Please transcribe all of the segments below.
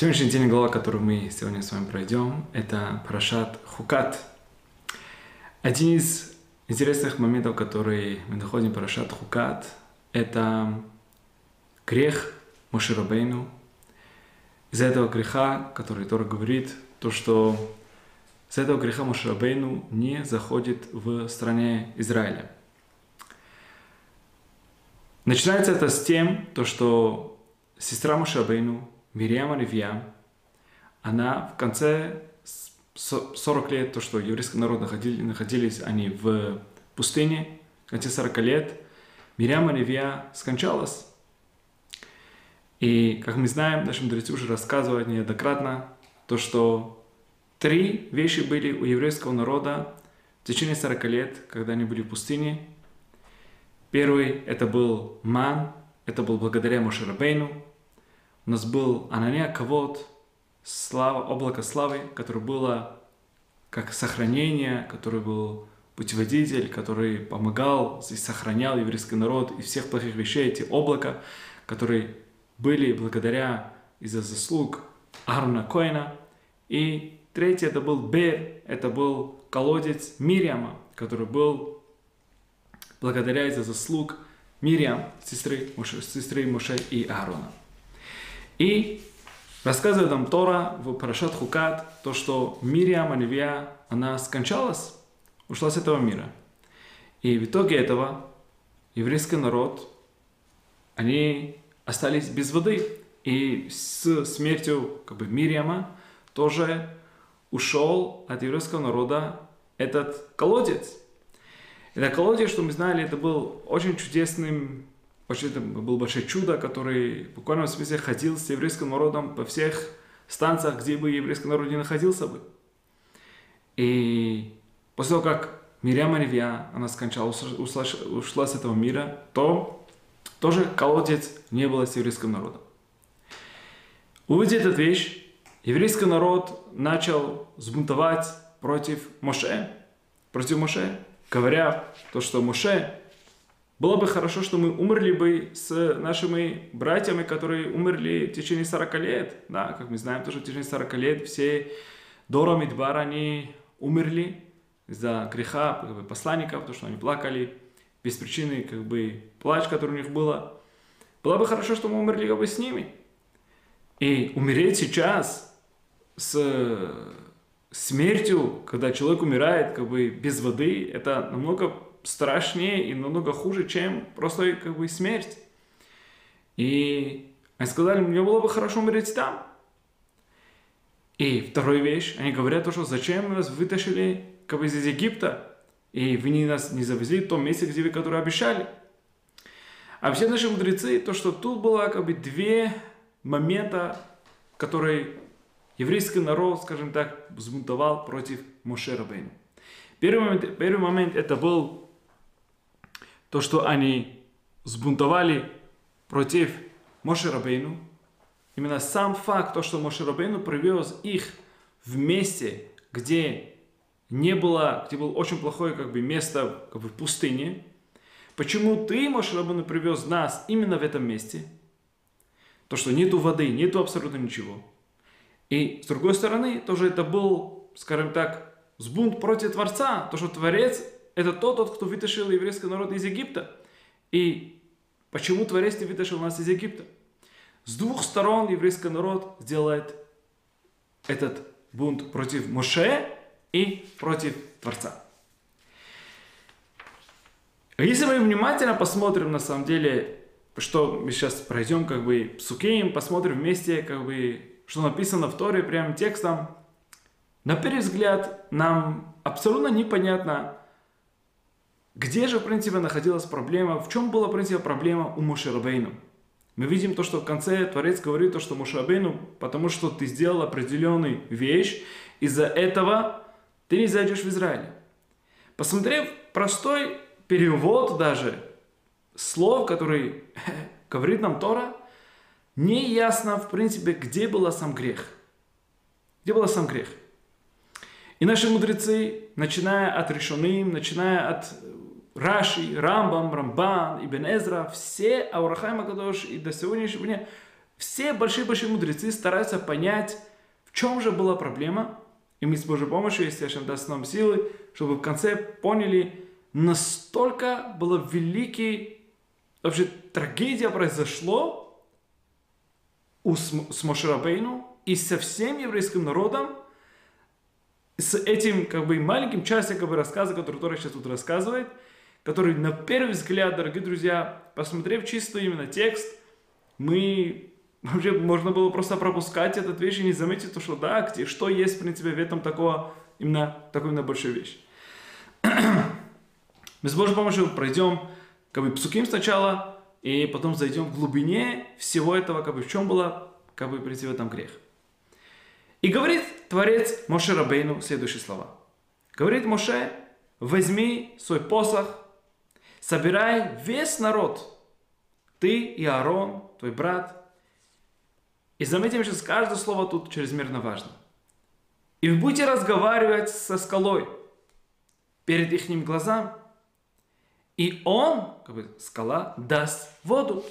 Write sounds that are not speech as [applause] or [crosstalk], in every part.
Сегодняшний день глава, которую мы сегодня с вами пройдем, это Парашат Хукат. Один из интересных моментов, которые мы находим в Парашат Хукат, это грех Моширабейну. Из-за этого греха, который Тора говорит, то, что из этого греха Моширабейну не заходит в стране Израиля. Начинается это с тем, то, что сестра Моширабейну, Мириама Левья, она в конце 40 лет, то, что еврейский народ находили, находились они в пустыне, в конце 40 лет, Мириама Левья скончалась. И, как мы знаем, наши мудрецы уже рассказывают неоднократно, то, что три вещи были у еврейского народа в течение 40 лет, когда они были в пустыне. Первый – это был ман, это был благодаря Мошерабейну, у нас был Анания Кавод, слава, облако славы, которое было как сохранение, который был путеводитель, который помогал и сохранял еврейский народ из всех плохих вещей, эти облака, которые были благодаря из-за заслуг Аарона Коина. И третий это был Бер, это был колодец Мириама, который был благодаря из-за заслуг Мириам, сестры, сестры Моше и Аарона. И рассказывает нам Тора в Парашат Хукат, то, что Мириам Анивия, она скончалась, ушла с этого мира. И в итоге этого еврейский народ, они остались без воды. И с смертью как бы, Мириама тоже ушел от еврейского народа этот колодец. Это колодец, что мы знали, это был очень чудесным очень это было большое чудо, который в буквальном смысле ходил с еврейским народом по всех станциях, где бы еврейский народ не находился бы. И после того, как Мирьям Ревья, она скончалась, ушла, ушла с этого мира, то тоже колодец не было с еврейским народом. Увидев эту вещь, еврейский народ начал сбунтовать против Моше, против Моше, говоря то, что Моше было бы хорошо, что мы умерли бы с нашими братьями, которые умерли в течение 40 лет. Да, как мы знаем, тоже в течение 40 лет все Дора Мидбар, они умерли из-за греха как бы, посланников, то, что они плакали без причины, как бы, плач, который у них было. Было бы хорошо, что мы умерли как бы с ними. И умереть сейчас с смертью, когда человек умирает как бы без воды, это намного страшнее и намного хуже, чем просто как бы смерть. И они сказали, мне было бы хорошо умереть там. И вторая вещь, они говорят то, что зачем вы нас вытащили как бы из Египта, и вы не нас не завезли в том месте, где вы которые обещали. А все наши мудрецы, то, что тут было как бы две момента, которые еврейский народ, скажем так, взбунтовал против Моше Рабейну. Первый момент, первый момент это был то, что они сбунтовали против Моше Рабейну, именно сам факт, то, что Моше Рабейну привез их в месте, где не было, где было очень плохое как бы, место как бы, в пустыне, почему ты, Моше Рабейну, привез нас именно в этом месте? То, что нету воды, нету абсолютно ничего. И с другой стороны, тоже это был, скажем так, сбунт против Творца, то, что Творец это тот, тот, кто вытащил еврейский народ из Египта. И почему Творец не вытащил нас из Египта? С двух сторон еврейский народ сделает этот бунт против Моше и против Творца. Если мы внимательно посмотрим, на самом деле, что мы сейчас пройдем, как бы, Сукеем, посмотрим вместе, как бы, что написано в Торе прямым текстом, на первый взгляд нам абсолютно непонятно, где же, в принципе, находилась проблема? В чем была, в принципе, проблема у Мушерабейну? Мы видим то, что в конце Творец говорит то, что Мушерабейну, потому что ты сделал определенную вещь, из-за этого ты не зайдешь в Израиль. Посмотрев простой перевод даже слов, который [laughs] говорит нам Тора, не ясно, в принципе, где был сам грех. Где был сам грех. И наши мудрецы, начиная от решенным, начиная от Раши, Рамбам, Рамбан, Ибн Эзра, все Аурахайма Кадош и до сегодняшнего дня все большие-большие мудрецы стараются понять, в чем же была проблема, и мы с Божьей помощью, если Ашем даст нам силы, чтобы в конце поняли, настолько была великий, вообще трагедия произошло у, с Мошерабейну и со всем еврейским народом, с этим как бы маленьким часиком рассказа, который Тора сейчас тут рассказывает, который на первый взгляд, дорогие друзья, посмотрев чисто именно текст, мы вообще можно было просто пропускать этот вещь и не заметить, то, что да, где, что есть, в принципе, в этом такого, именно, такой именно большой вещь. [clears throat] Мы с Божьей помощью пройдем как бы псуким сначала, и потом зайдем в глубине всего этого, как бы в чем было, как бы прийти в этом грех. И говорит Творец Моше Рабейну следующие слова. Говорит Моше, возьми свой посох, собирай весь народ, ты и Аарон, твой брат. И заметим, что каждое слово тут чрезмерно важно. И вы будете разговаривать со скалой перед их глазам, и он, как бы скала, даст воду.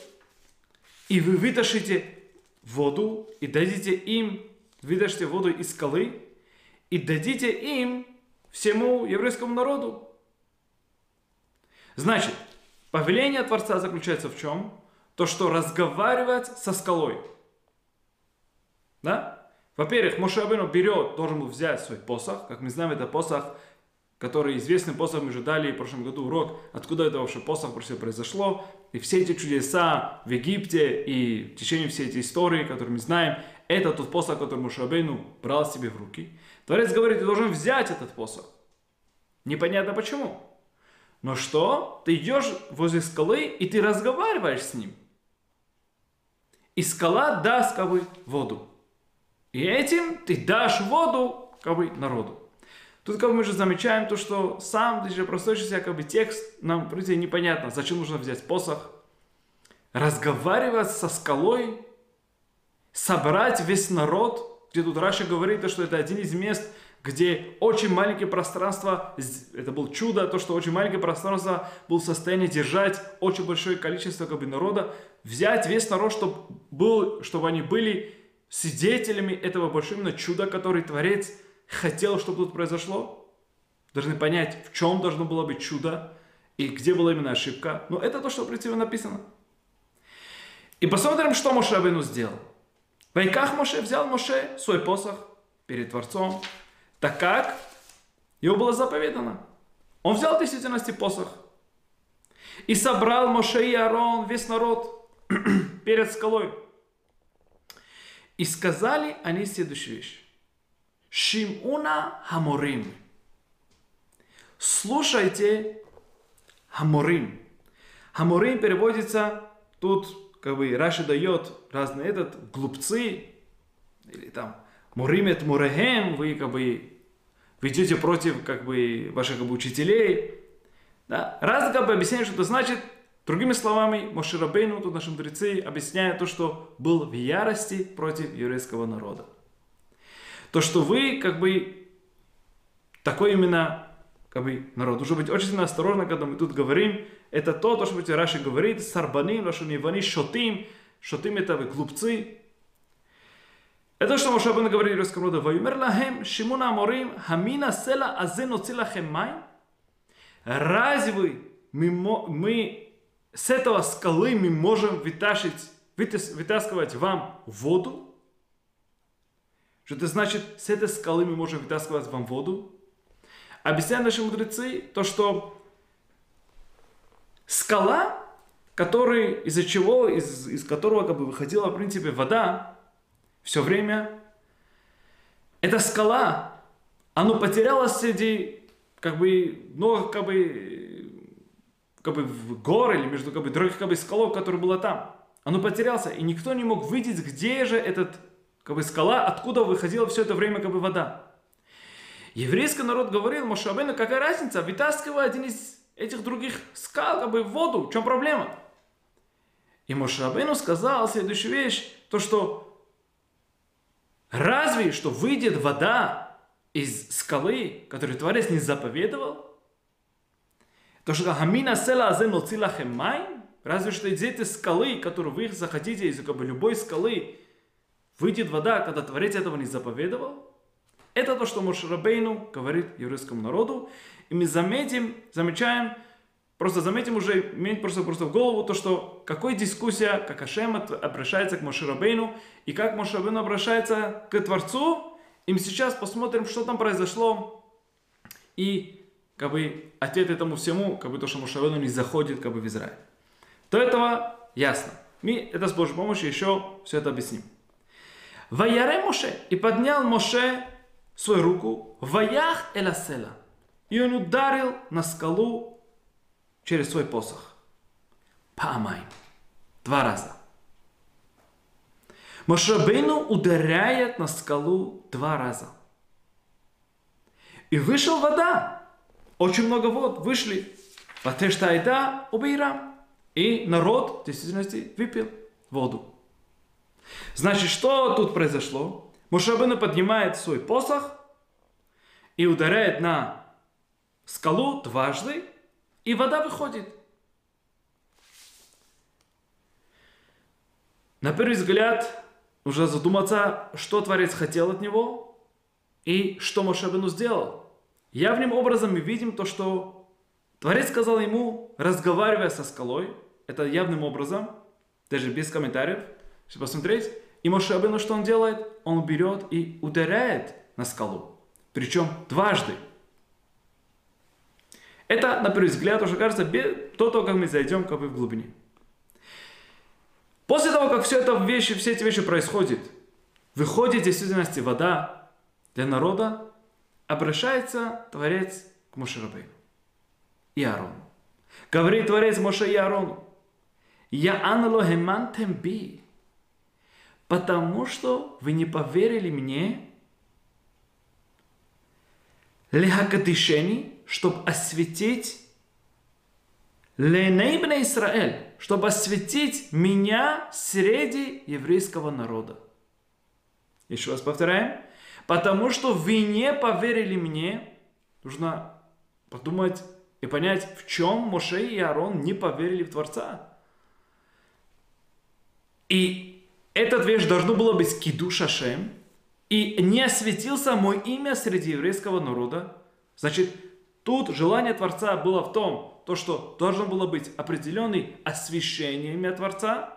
И вы вытащите воду и дадите им вытащите воду из скалы и дадите им, всему еврейскому народу. Значит, повеление Творца заключается в чем? То, что разговаривать со скалой. Да? Во-первых, Мошабену берет, должен был взять свой посох. Как мы знаем, это посох который известный посох, мы же дали в прошлом году урок, откуда это вообще посох вообще произошло. И все эти чудеса в Египте и в течение всей этой истории, которую мы знаем, это тот посох, который Мушабейну брал себе в руки. Творец говорит, ты должен взять этот посох. Непонятно почему. Но что? Ты идешь возле скалы и ты разговариваешь с ним. И скала даст как бы воду. И этим ты дашь воду как бы народу. Тут как бы мы же замечаем то, что сам даже простой как бы текст нам, в принципе, непонятно, зачем нужно взять посох, разговаривать со скалой, собрать весь народ, где тут Раша говорит, что это один из мест, где очень маленькое пространство, это было чудо, то, что очень маленькое пространство было в состоянии держать очень большое количество как бы, народа, взять весь народ, чтобы, был, чтобы они были свидетелями этого большого именно чуда, который Творец хотел, чтобы тут произошло, должны понять, в чем должно было быть чудо и где была именно ошибка. Но это то, что в принципе написано. И посмотрим, что Моше Абину сделал. Вайках Моше взял Моше свой посох перед Творцом, так как его было заповедано. Он взял в действительности посох. И собрал Моше и Аарон, весь народ, [clears throat] перед скалой. И сказали они следующую вещь. Шимуна Хаморим. Слушайте Хаморим. Хаморим переводится, тут как бы Раши дает разный этот, глупцы, или там Муримет Мурехем, вы как бы вы идете против как бы ваших как бы, учителей. Да? Раз как бы объясняют, что это значит, другими словами, Моширабейну, тут наши мудрецы объясняют то, что был в ярости против еврейского народа то, что вы как бы такой именно как бы, народ. Нужно быть очень осторожно, когда мы тут говорим. Это то, то что Раши говорит, сарбаним, лашунивани, шотим. Шотим это вы глупцы. Это что Моше Абен говорит еврейскому народу. Ваюмер лахем, шимуна аморим, хамина села азе ноцилахем май. Разве мы, мы с этого скалы мы можем вытащить, вытаскивать вам воду? Что это значит, с этой скалы мы можем вытаскивать вам воду? Объясняют наши мудрецы то, что скала, который, из-за чего, из, из которого как бы выходила, в принципе, вода все время, эта скала, она потерялась среди, как бы, много, как бы, как бы в гор или между как бы, других как бы, скалов, которые было там. Оно потерялся, и никто не мог видеть, где же этот как бы скала, откуда выходила все это время как бы вода. Еврейский народ говорил Мошабену, какая разница, вытаскивай один из этих других скал как бы в воду, в чем проблема? И Мошабену сказал следующую вещь, то что разве что выйдет вода из скалы, которую Творец не заповедовал, то что Хамина села азен май, Разве что из этой скалы, которую вы захотите, из как бы любой скалы, выйдет вода, когда Творец этого не заповедовал. Это то, что Мошерабейну говорит еврейскому народу. И мы заметим, замечаем, просто заметим уже, иметь просто, просто в голову то, что какой дискуссия, как Ашем обращается к Мошерабейну, и как Мошерабейну обращается к Творцу. И мы сейчас посмотрим, что там произошло. И как бы ответ этому всему, как бы то, что Мошерабейну не заходит как бы в Израиль. До этого ясно. Мы это с Божьей помощью еще все это объясним. Ваяре Моше. И поднял Моше свою руку. Ваях Эласела. И он ударил на скалу через свой посох. Памай. Два раза. Мошабейну ударяет на скалу два раза. И вышел вода. Очень много вод вышли. Ватештайда убирам. И народ в действительности выпил воду. Значит, что тут произошло? Мушабына поднимает свой посох и ударяет на скалу дважды, и вода выходит. На первый взгляд, уже задуматься, что Творец хотел от него и что Мошабину сделал. Явным образом мы видим то, что Творец сказал ему, разговаривая со скалой, это явным образом, даже без комментариев, если посмотреть, и Моше Абену что он делает? Он берет и ударяет на скалу. Причем дважды. Это, на первый взгляд, уже кажется до того, как мы зайдем как бы в глубине. После того, как все, это вещи, все эти вещи происходят, выходит в действительности вода для народа, обращается Творец к Мошерабейну и Аарону. Говорит Творец Моше и Аарону, я анало хемантем би. Потому что вы не поверили мне, лехакатишени, чтобы осветить Ленейбна Израиль, чтобы осветить меня среди еврейского народа. Еще раз повторяем. Потому что вы не поверили мне, нужно подумать и понять, в чем Моше и Аарон не поверили в Творца. И этот вещь должно было быть киду шашем, и не осветился мое имя среди еврейского народа. Значит, тут желание Творца было в том, то, что должно было быть освящение имя Творца,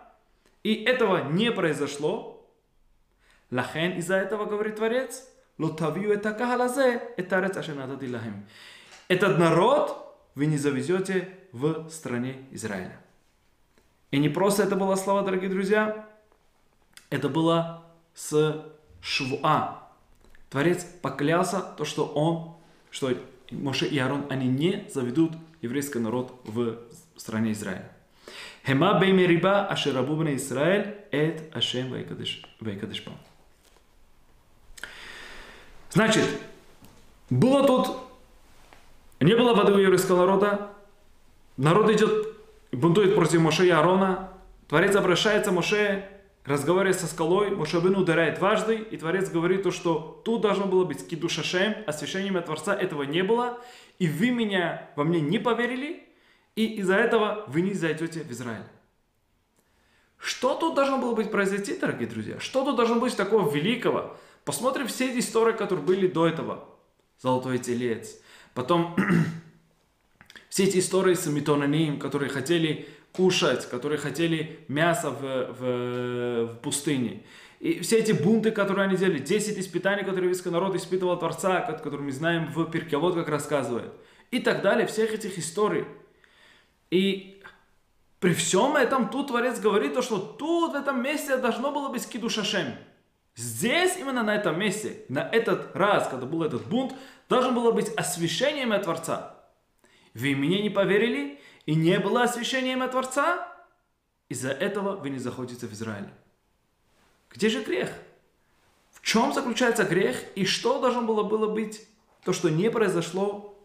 и этого не произошло. Лахен из-за этого говорит Творец, лотавью это кахалазе, это лахем. Этот народ вы не завезете в стране Израиля. И не просто это было слова, дорогие друзья, это было с Швуа. Творец поклялся то, что он, что Моше и Аарон, они не заведут еврейский народ в стране Израиля. Хема бейме риба ашерабу бне Израиль эт ашем вейкадышпам. Значит, было тут, не было воды у еврейского народа, народ идет бунтует против Моше и Аарона. Творец обращается Моше, разговаривает со скалой, Моше Бен ударяет дважды, и Творец говорит то, что тут должно было быть кидушашем, освящением от Творца этого не было, и вы меня, во мне не поверили, и из-за этого вы не зайдете в Израиль. Что тут должно было быть произойти, дорогие друзья? Что тут должно быть такого великого? Посмотрим все эти истории, которые были до этого. Золотой телец. Потом [clears throat] все эти истории с Митонанием, которые хотели кушать, которые хотели мясо в, в, в пустыне. И все эти бунты, которые они делали, 10 испытаний, которые еврейский народ испытывал Творца, которые мы знаем в Перкевод, как рассказывает. И так далее, всех этих историй. И при всем этом тут Творец говорит, то, что тут в этом месте должно было быть кидушашем. Здесь, именно на этом месте, на этот раз, когда был этот бунт, должно было быть освящением от Творца. Вы мне не поверили, и не было освящения имя Творца? Из-за этого вы не заходите в Израиль. Где же грех? В чем заключается грех и что должно было, было быть то, что не произошло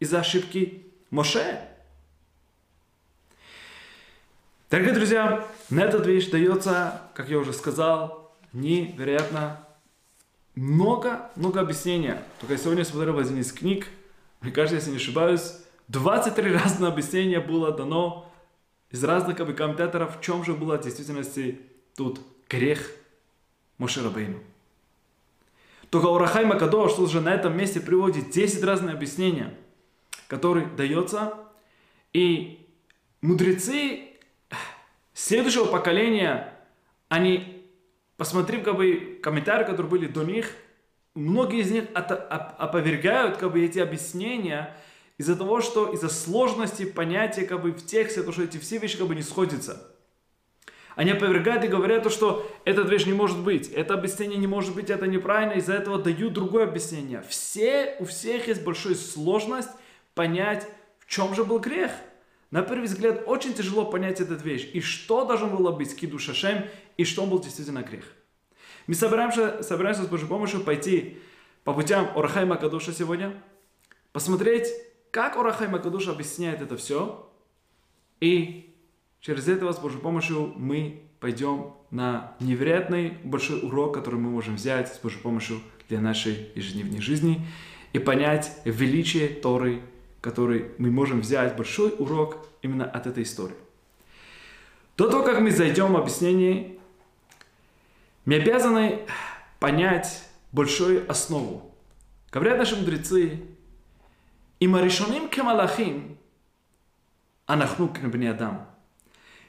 из-за ошибки Моше? Дорогие друзья, на этот вещь дается, как я уже сказал, невероятно много, много объяснения. Только я сегодня смотрел один из книг, мне кажется, если не ошибаюсь, 23 разных объяснения было дано из разных как бы, комментаторов, в чем же была в действительности тут грех Мошерабейну. Только Урахай Макадош тут же на этом месте приводит 10 разных объяснений, которые дается, и мудрецы следующего поколения, они, посмотрев как бы, комментарии, которые были до них, многие из них опровергают как бы, эти объяснения из-за того, что из-за сложности понятия как бы, в тексте, то, что эти все вещи как бы не сходятся. Они опровергают и говорят, что эта вещь не может быть, это объяснение не может быть, это неправильно, из-за этого дают другое объяснение. Все, у всех есть большая сложность понять, в чем же был грех. На первый взгляд очень тяжело понять эту вещь, и что должно было быть киду шашем, и что был действительно грех. Мы собираемся, собираемся с Божьей помощью пойти по путям Орахай Макадуша сегодня, посмотреть, как Орахай Макадуша объясняет это все, и Через это с Божьей помощью мы пойдем на невероятный большой урок, который мы можем взять с Божьей помощью для нашей ежедневной жизни и понять величие Торы, который мы можем взять большой урок именно от этой истории. До того, как мы зайдем в объяснение, мы обязаны понять большую основу. Говорят наши мудрецы, и маришоним кемалахим, анахну кнебни адам.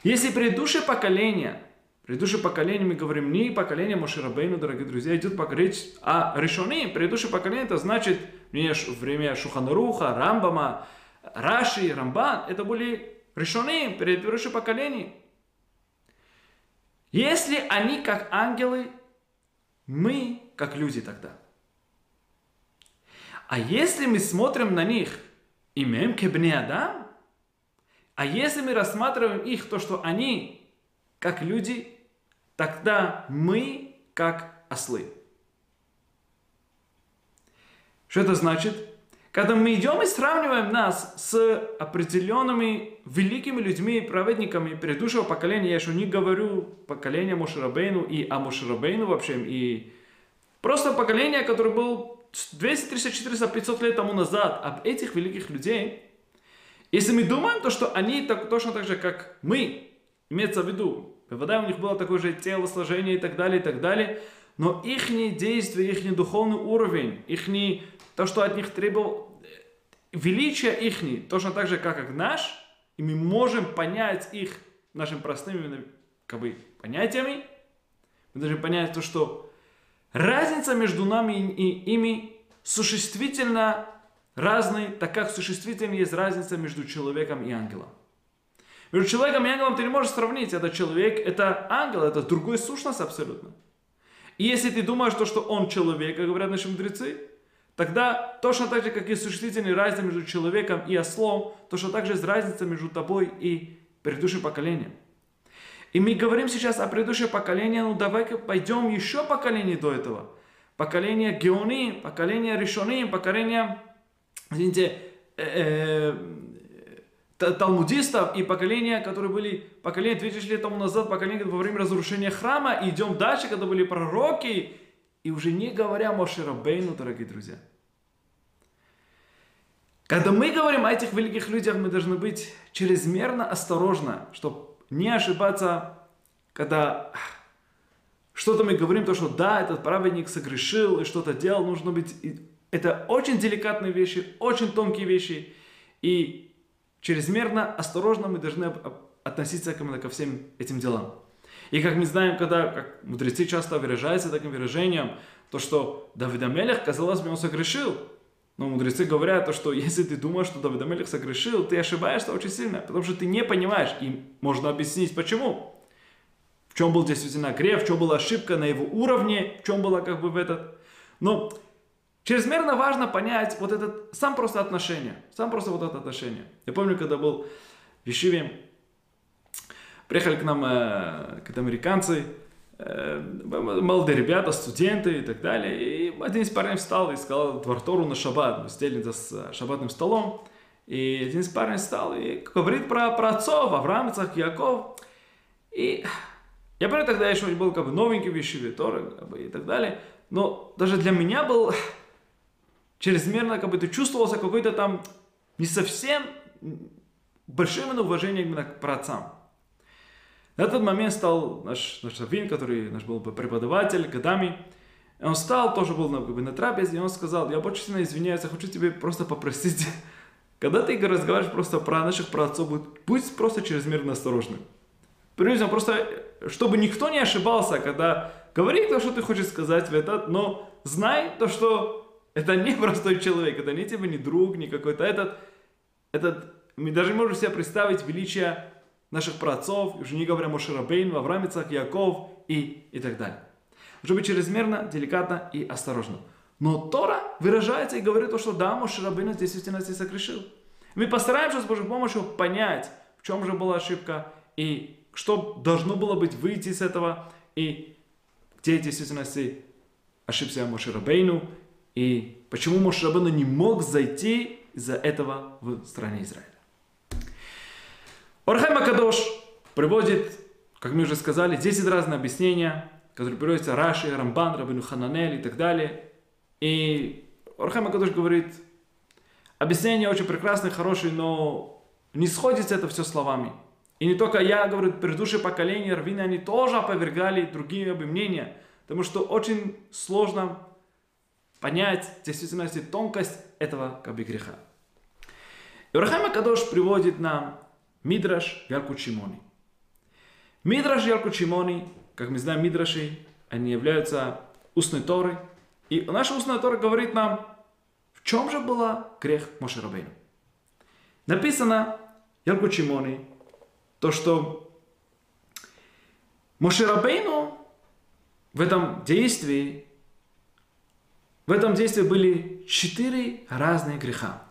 Если предыдущее поколение, предыдущее поколение, мы говорим не поколение Мошерабейну, дорогие друзья, идет речь о решении. Предыдущее поколение, это значит время Шуханаруха, Рамбама, Раши, Рамбан, это были решенные предыдущее поколение. Если они как ангелы, мы как люди тогда. А если мы смотрим на них, имеем кебне Адам, а если мы рассматриваем их, то, что они как люди, тогда мы как ослы. Что это значит? Когда мы идем и сравниваем нас с определенными великими людьми, праведниками предыдущего поколения, я еще не говорю поколение Мошерабейну и о Мошерабейну вообще, и просто поколение, которое было 200, 300, 400, 500 лет тому назад, об этих великих людей, если мы думаем, то что они так, точно так же, как мы, имеется в виду, вода у них было такое же телосложение и так далее, и так далее, но их действия, их духовный уровень, их то, что от них требовал, величие их точно так же, как и наш, и мы можем понять их нашими простыми как бы, понятиями, мы должны понять то, что разница между нами и ими существительно разный, так как существительно есть разница между человеком и ангелом. Между человеком и ангелом ты не можешь сравнить. Это человек, это ангел, это другой сущность абсолютно. И если ты думаешь, то, что он человек, как говорят наши мудрецы, тогда точно так же, как и существительная разница между человеком и ослом, точно так же есть разница между тобой и предыдущим поколением. И мы говорим сейчас о предыдущем поколении, ну давай-ка пойдем еще поколение до этого. Поколение Геони, поколение Решони, поколение извините, э, э, талмудистов и поколения, которые были, поколение 2000 лет тому назад, поколение во время разрушения храма, и идем дальше, когда были пророки, и уже не говоря о Мошерабейну, дорогие друзья. Когда мы говорим о этих великих людях, мы должны быть чрезмерно осторожны, чтобы не ошибаться, когда что-то мы говорим, то, что да, этот праведник согрешил и что-то делал, нужно быть это очень деликатные вещи, очень тонкие вещи. И чрезмерно осторожно мы должны относиться ко всем этим делам. И как мы знаем, когда как мудрецы часто выражаются таким выражением, то что Давид Амелех, казалось бы, он согрешил. Но мудрецы говорят, то, что если ты думаешь, что Давид Амелех согрешил, ты ошибаешься очень сильно, потому что ты не понимаешь, и можно объяснить почему. В чем был действительно грех, в чем была ошибка на его уровне, в чем была как бы в этот... Но Чрезмерно важно понять вот этот, сам просто отношение, сам просто вот это отношение. Я помню, когда был в Ешиве, приехали к нам э, к американцы, молодые ребята, студенты и так далее. И один из парней встал и сказал Двортору на шаббат. Мы сидели за шаббатным столом. И один из парней встал и говорит про, про отцов, Авраам, Ицхак, Яков. И я помню, тогда еще был как бы новенький в Ешиве, как бы, и так далее. Но даже для меня был чрезмерно как бы ты чувствовался какой-то там не совсем большое именно уважение именно к праотцам. На этот момент стал наш, наш Равин, который наш был преподаватель годами, он встал, тоже был на, как бы, на трапезе, и он сказал, я очень сильно извиняюсь, я хочу тебе просто попросить, [laughs] когда ты разговариваешь просто про наших праотцов, будь, просто чрезмерно осторожным. Примерно просто, чтобы никто не ошибался, когда говори то, что ты хочешь сказать в этот, но знай то, что это не [laughs] простой человек, это не тебе не друг, не какой-то этот, этот, мы даже можем себе представить величие наших праотцов, уже не говоря о Мошерабейну, Авраам, Ицак, Яков и, и так далее. Нужно быть чрезмерно, деликатно и осторожно. Но Тора выражается и говорит то, что да, Мошерабейну действительно здесь согрешил. Мы постараемся с Божьей помощью понять, в чем же была ошибка и что должно было быть выйти из этого и где в действительности ошибся Мошерабейну и почему Мошерабейну не мог зайти из-за этого в стране Израиля. Орхай Макадош приводит, как мы уже сказали, 10 разных объяснения, которые приводятся Раши, Рамбан, Рабину Хананель и так далее. И Орхай Макадош говорит, объяснение очень прекрасное, хорошее, но не сходится это все словами. И не только я, говорю, предыдущие поколения раввины, они тоже опровергали другие мнения, потому что очень сложно понять действительности тонкость этого как бы, греха. И Урахайма Кадош приводит нам Мидраш Ялку Чимони. Мидраш Ялку Чимони, как мы знаем, Мидраши, они являются устной Торой. И наша устная Тора говорит нам, в чем же был грех Моше Рабейну. Написано Ялку Чимони, то, что Моше Рабейну в этом действии, в этом действии были четыре разные греха.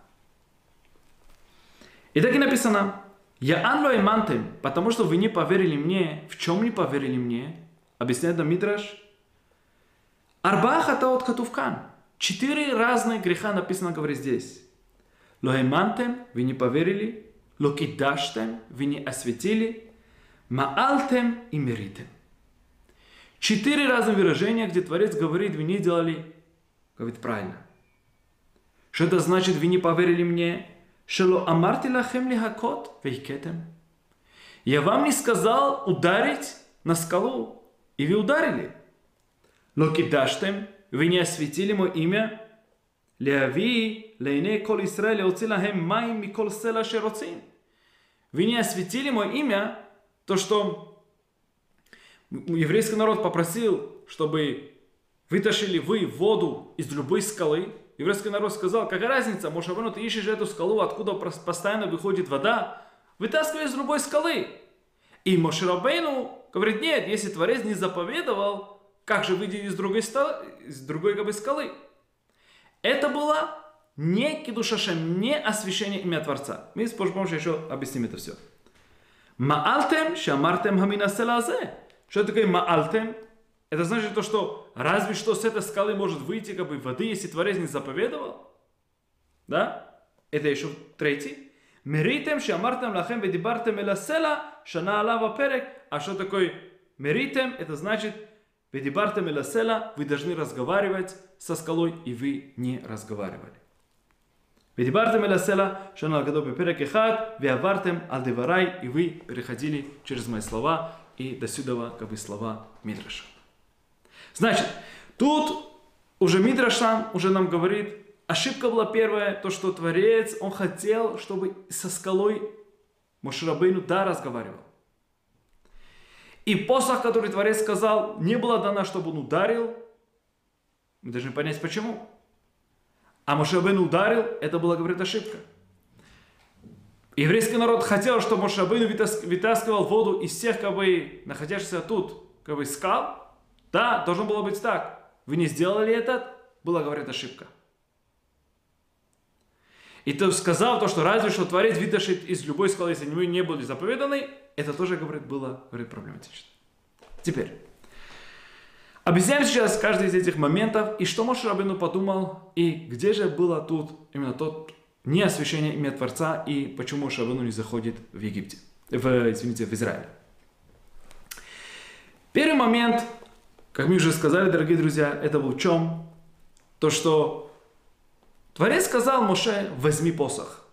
И так и написано, я анло мантем, потому что вы не поверили мне. В чем не поверили мне? Объясняет нам Мидраш. Арбаха таот катувкан. Четыре разные греха написано, говорит здесь. Лоэмантем, вы не поверили. Локидаштем, вы не осветили. Маалтем и меритем. Четыре разных выражения, где Творец говорит, вы не делали, говорит правильно. Что это значит, вы не поверили мне? Шело амарти лахем лихакот вейкетем. Я вам не сказал ударить на скалу, и вы ударили. Но кидаштем вы не осветили мое имя, Леави, Лейне, Кол Исраэль, Оцилахем, Майм, Микол Села, Шероцин. Вы не осветили мое имя, то, что еврейский народ попросил, чтобы вытащили вы воду из любой скалы, Еврейский народ сказал, какая разница, может, ты ищешь эту скалу, откуда постоянно выходит вода, вытаскивай из любой скалы. И Мошерабейну говорит, нет, если Творец не заповедовал, как же выйти из другой, стал, из другой как бы, скалы? Это было не кидушашем, не освящение имя Творца. Мы с помощью еще объясним это все. Маалтем шамартем хамина селазе. Что такое маалтем? Это значит то, что разве что с этой скалы может выйти как бы воды, если Творец не заповедовал? Да? Это еще третий. Меритем шамартем лахем ведибартем эласела шана алава перек. А что такое меритем? Это значит ведибартем эласела. Вы должны разговаривать со скалой, и вы не разговаривали. Ведибартем эласела шана алгадо перек эхад. Веавартем алдеварай. И вы переходили через мои слова и до сюда как бы слова Мидраша. Значит, тут уже Мидрашам уже нам говорит, ошибка была первая, то, что Творец, он хотел, чтобы со скалой Мошерабейну да разговаривал. И посох, который Творец сказал, не было дано, чтобы он ударил. Мы должны понять, почему. А Мошерабейну ударил, это была, говорит, ошибка. Еврейский народ хотел, чтобы Мошерабейну вытаскивал воду из всех, как бы, находящихся тут, как бы, скал, да, должно было быть так. Вы не сделали это, была, говорит, ошибка. И то сказал то, что разве что Творец вытащит из любой скалы, если мы не были заповеданы, это тоже, говорит, было, говорит, проблематично. Теперь, объясняем сейчас каждый из этих моментов, и что Моше Рабину подумал, и где же было тут именно тот неосвящение имя Творца, и почему Моше Рабину не заходит в Египте, в, извините, в Израиле. Первый момент – как мы уже сказали, дорогие друзья, это был в чем? То, что Творец сказал Моше, возьми посох.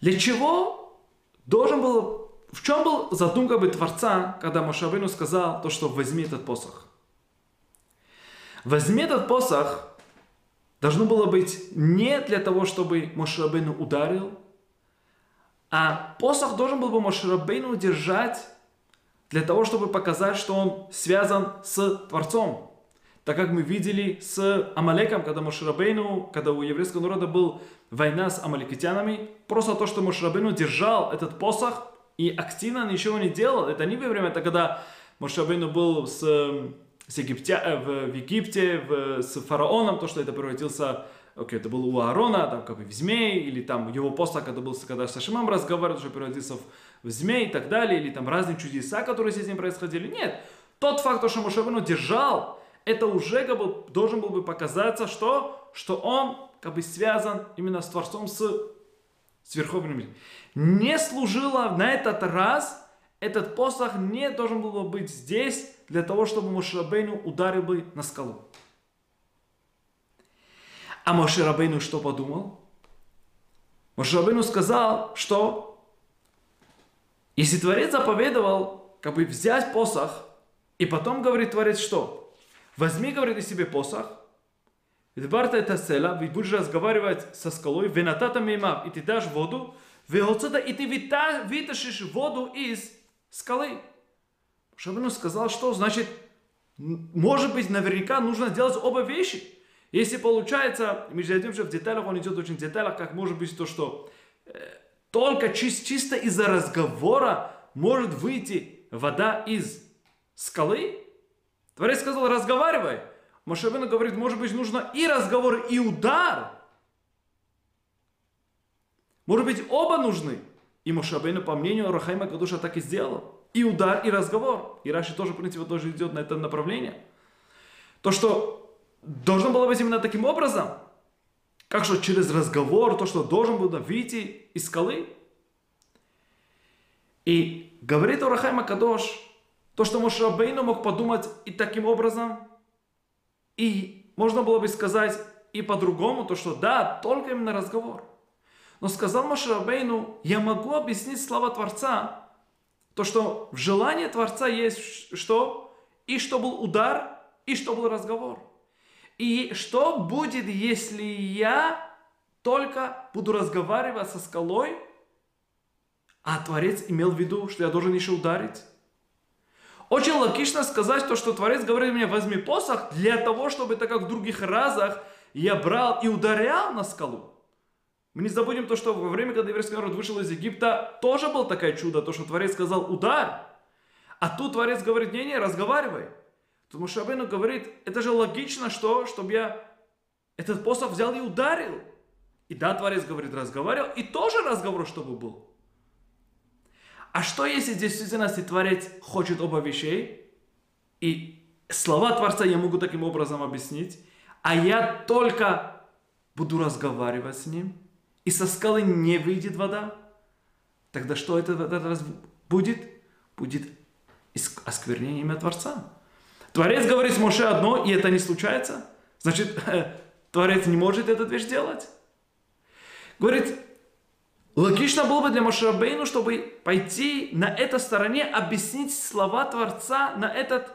Для чего должен был, в чем был задумка бы Творца, когда Мошабину сказал то, что возьми этот посох? Возьми этот посох должно было быть не для того, чтобы Мошабину ударил, а посох должен был бы Мошабину держать для того, чтобы показать, что он связан с Творцом. Так как мы видели с Амалеком, когда Мошрабейну, когда у еврейского народа был война с амаликитянами, просто то, что Мошрабейну держал этот посох и активно ничего не делал, это не во время, это когда Мошрабейну был с, с Египтя, э, в, в Египте в, с фараоном, то, что это превратился окей, это был у Аарона, там как бы в змей, или там его посох, когда был, когда с Ашимом разговаривал, что превратился в в змей и так далее, или там разные чудеса, которые с ним происходили. Нет. Тот факт, что Мошевину держал, это уже как бы, должен был бы показаться, что, что он как бы связан именно с Творцом, с, с Верховным. Не служило на этот раз, этот посох не должен был быть здесь для того, чтобы Мошерабейну ударил бы на скалу. А Мошерабейну что подумал? Мошерабейну сказал, что если Творец заповедовал, как бы взять посох, и потом говорит Творец что? Возьми, говорит, из себе посох, Идбарта это села, ведь будешь разговаривать со скалой, венатата меймав, и ты дашь воду, веоцета, и ты вытащишь воду из скалы. Шабину сказал, что значит, может быть, наверняка нужно делать оба вещи. Если получается, мы же идем в деталях, он идет очень в деталях, как может быть то, что э, только чисто из-за разговора может выйти вода из скалы? Творец сказал, разговаривай. Машабина говорит, может быть, нужно и разговор, и удар. Может быть, оба нужны. И Мошабейну, по мнению Рахайма Кадуша, так и сделал. И удар, и разговор. И Раши тоже, в принципе, тоже идет на это направление. То, что должно было быть именно таким образом – как что через разговор, то, что должен был выйти из скалы. И говорит Урахай Макадош, то, что Мошрабейну мог подумать и таким образом, и можно было бы сказать и по-другому, то, что да, только именно разговор. Но сказал Мошрабейну, я могу объяснить слова Творца, то, что в желании Творца есть что? И что был удар, и что был разговор. И что будет, если я только буду разговаривать со скалой, а Творец имел в виду, что я должен еще ударить? Очень логично сказать то, что Творец говорит мне, возьми посох для того, чтобы, так как в других разах, я брал и ударял на скалу. Мы не забудем то, что во время, когда еврейский народ вышел из Египта, тоже было такое чудо, то, что Творец сказал удар. А тут Творец говорит, не-не, разговаривай. То Мушабейну говорит, это же логично, что, чтобы я этот посох взял и ударил. И да, Творец говорит, разговаривал, и тоже разговор, чтобы был. А что если действительно если Творец хочет оба вещей, и слова Творца я могу таким образом объяснить, а я только буду разговаривать с ним, и со скалы не выйдет вода, тогда что это в раз будет? Будет осквернение имя Творца. Творец говорит с Моше одно, и это не случается. Значит, [laughs] Творец не может эту вещь делать. Говорит, логично было бы для Мошерабейну, чтобы пойти на этой стороне, объяснить слова Творца на этот,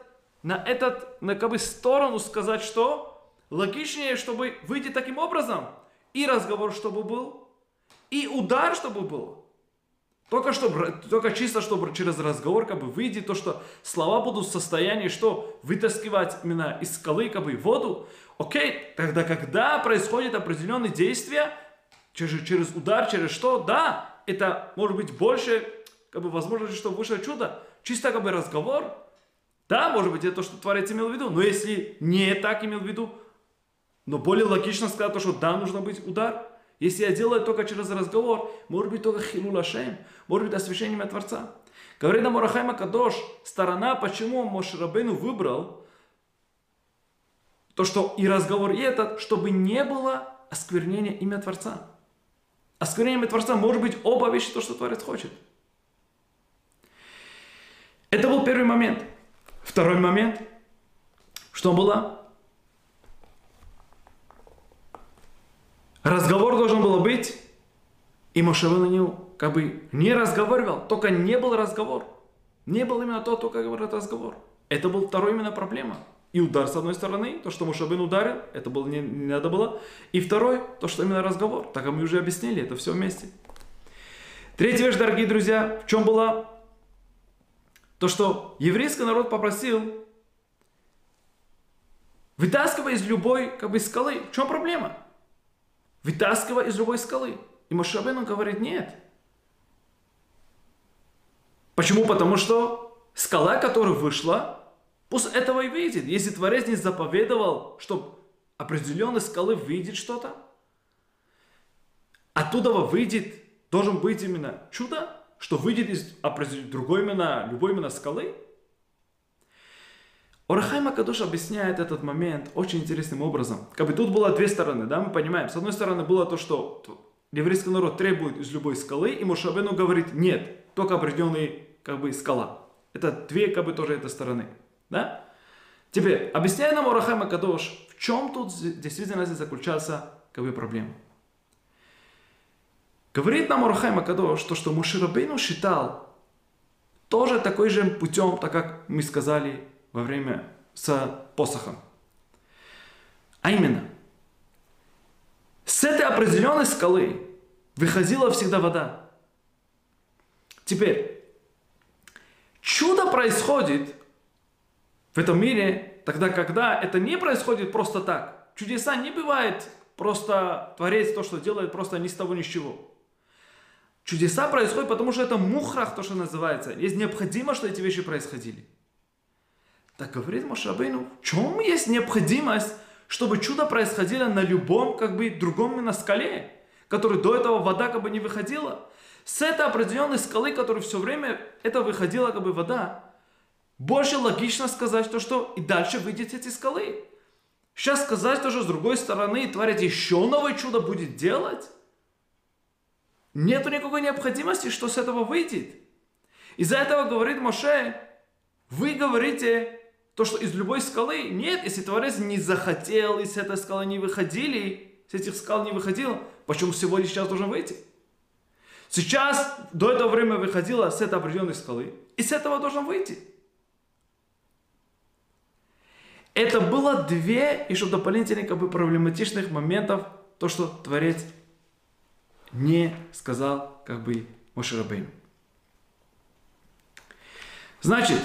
на этот, на как бы сторону сказать, что логичнее, чтобы выйти таким образом. И разговор, чтобы был, и удар, чтобы был. Только, чтобы, только чисто, чтобы через разговор как бы выйдет то, что слова будут в состоянии, что вытаскивать именно из скалы как бы воду. Окей, тогда когда происходит определенные действия, через, через удар, через что, да, это может быть больше, как бы возможно, что выше чудо. Чисто как бы разговор, да, может быть, это то, что Творец имел в виду. Но если не так имел в виду, но более логично сказать то, что да, нужно быть удар. Если я делаю только через разговор, может быть только хилу шем, может быть освящением от Творца. Говорит нам Урахайма Кадош, сторона, почему Мошрабейну выбрал то, что и разговор и этот, чтобы не было осквернения имя Творца. Осквернение имя Творца может быть оба вещи, то, что Творец хочет. Это был первый момент. Второй момент. Что было? Разговор должен был быть И Моше на него как бы не разговаривал, только не был разговор. Не был именно тот, только говорит разговор. Это был второй именно проблема. И удар с одной стороны, то, что Мушабин ударил, это было не, не надо было. И второй, то, что именно разговор. Так мы уже объяснили, это все вместе. Третья вещь, дорогие друзья, в чем была? То, что еврейский народ попросил, вытаскивай из любой как бы, скалы. В чем проблема? Вытаскивай из любой скалы. И Мушабин говорит, нет. Почему? Потому что скала, которая вышла, После этого и выйдет. Если Творец не заповедовал, что определенной скалы выйдет что-то, оттуда выйдет, должен быть именно чудо, что выйдет из другой именно, любой именно скалы. Орахай Макадуш объясняет этот момент очень интересным образом. Как бы тут было две стороны, да, мы понимаем. С одной стороны было то, что еврейский народ требует из любой скалы, и Мушабену говорит, нет, только определенная как бы скала. Это две как бы тоже этой стороны. Да? Теперь, объясняй нам Орахайма Кадош, в чем тут действительно заключается как бы, проблема. Говорит нам Орахайма Кадош, то, что Муширабейну считал тоже такой же путем, так как мы сказали во время с посохом. А именно, с этой определенной скалы выходила всегда вода. Теперь, чудо происходит в этом мире, тогда когда это не происходит просто так. Чудеса не бывает просто творец то, что делает, просто ни с того ни с чего. Чудеса происходят, потому что это мухрах, то, что называется. Есть необходимо, что эти вещи происходили. Так говорит Мошабейну, в чем есть необходимость, чтобы чудо происходило на любом, как бы, другом на скале, который до этого вода как бы не выходила. С этой определенной скалы, которая все время, это выходила как бы вода, больше логично сказать то, что и дальше выйдет эти скалы. Сейчас сказать то, что с другой стороны творить еще новое чудо будет делать. Нету никакой необходимости, что с этого выйдет. Из-за этого говорит Моше, вы говорите то, что из любой скалы, нет, если Творец не захотел, и с этой скалы не выходили, с этих скал не выходил, почему сегодня сейчас должен выйти? Сейчас до этого времени выходила с этой определенной скалы, и с этого должен выйти. Это было две еще дополнительных как бы проблематичных моментов, то, что Творец не сказал как бы Мошерабейну. Значит,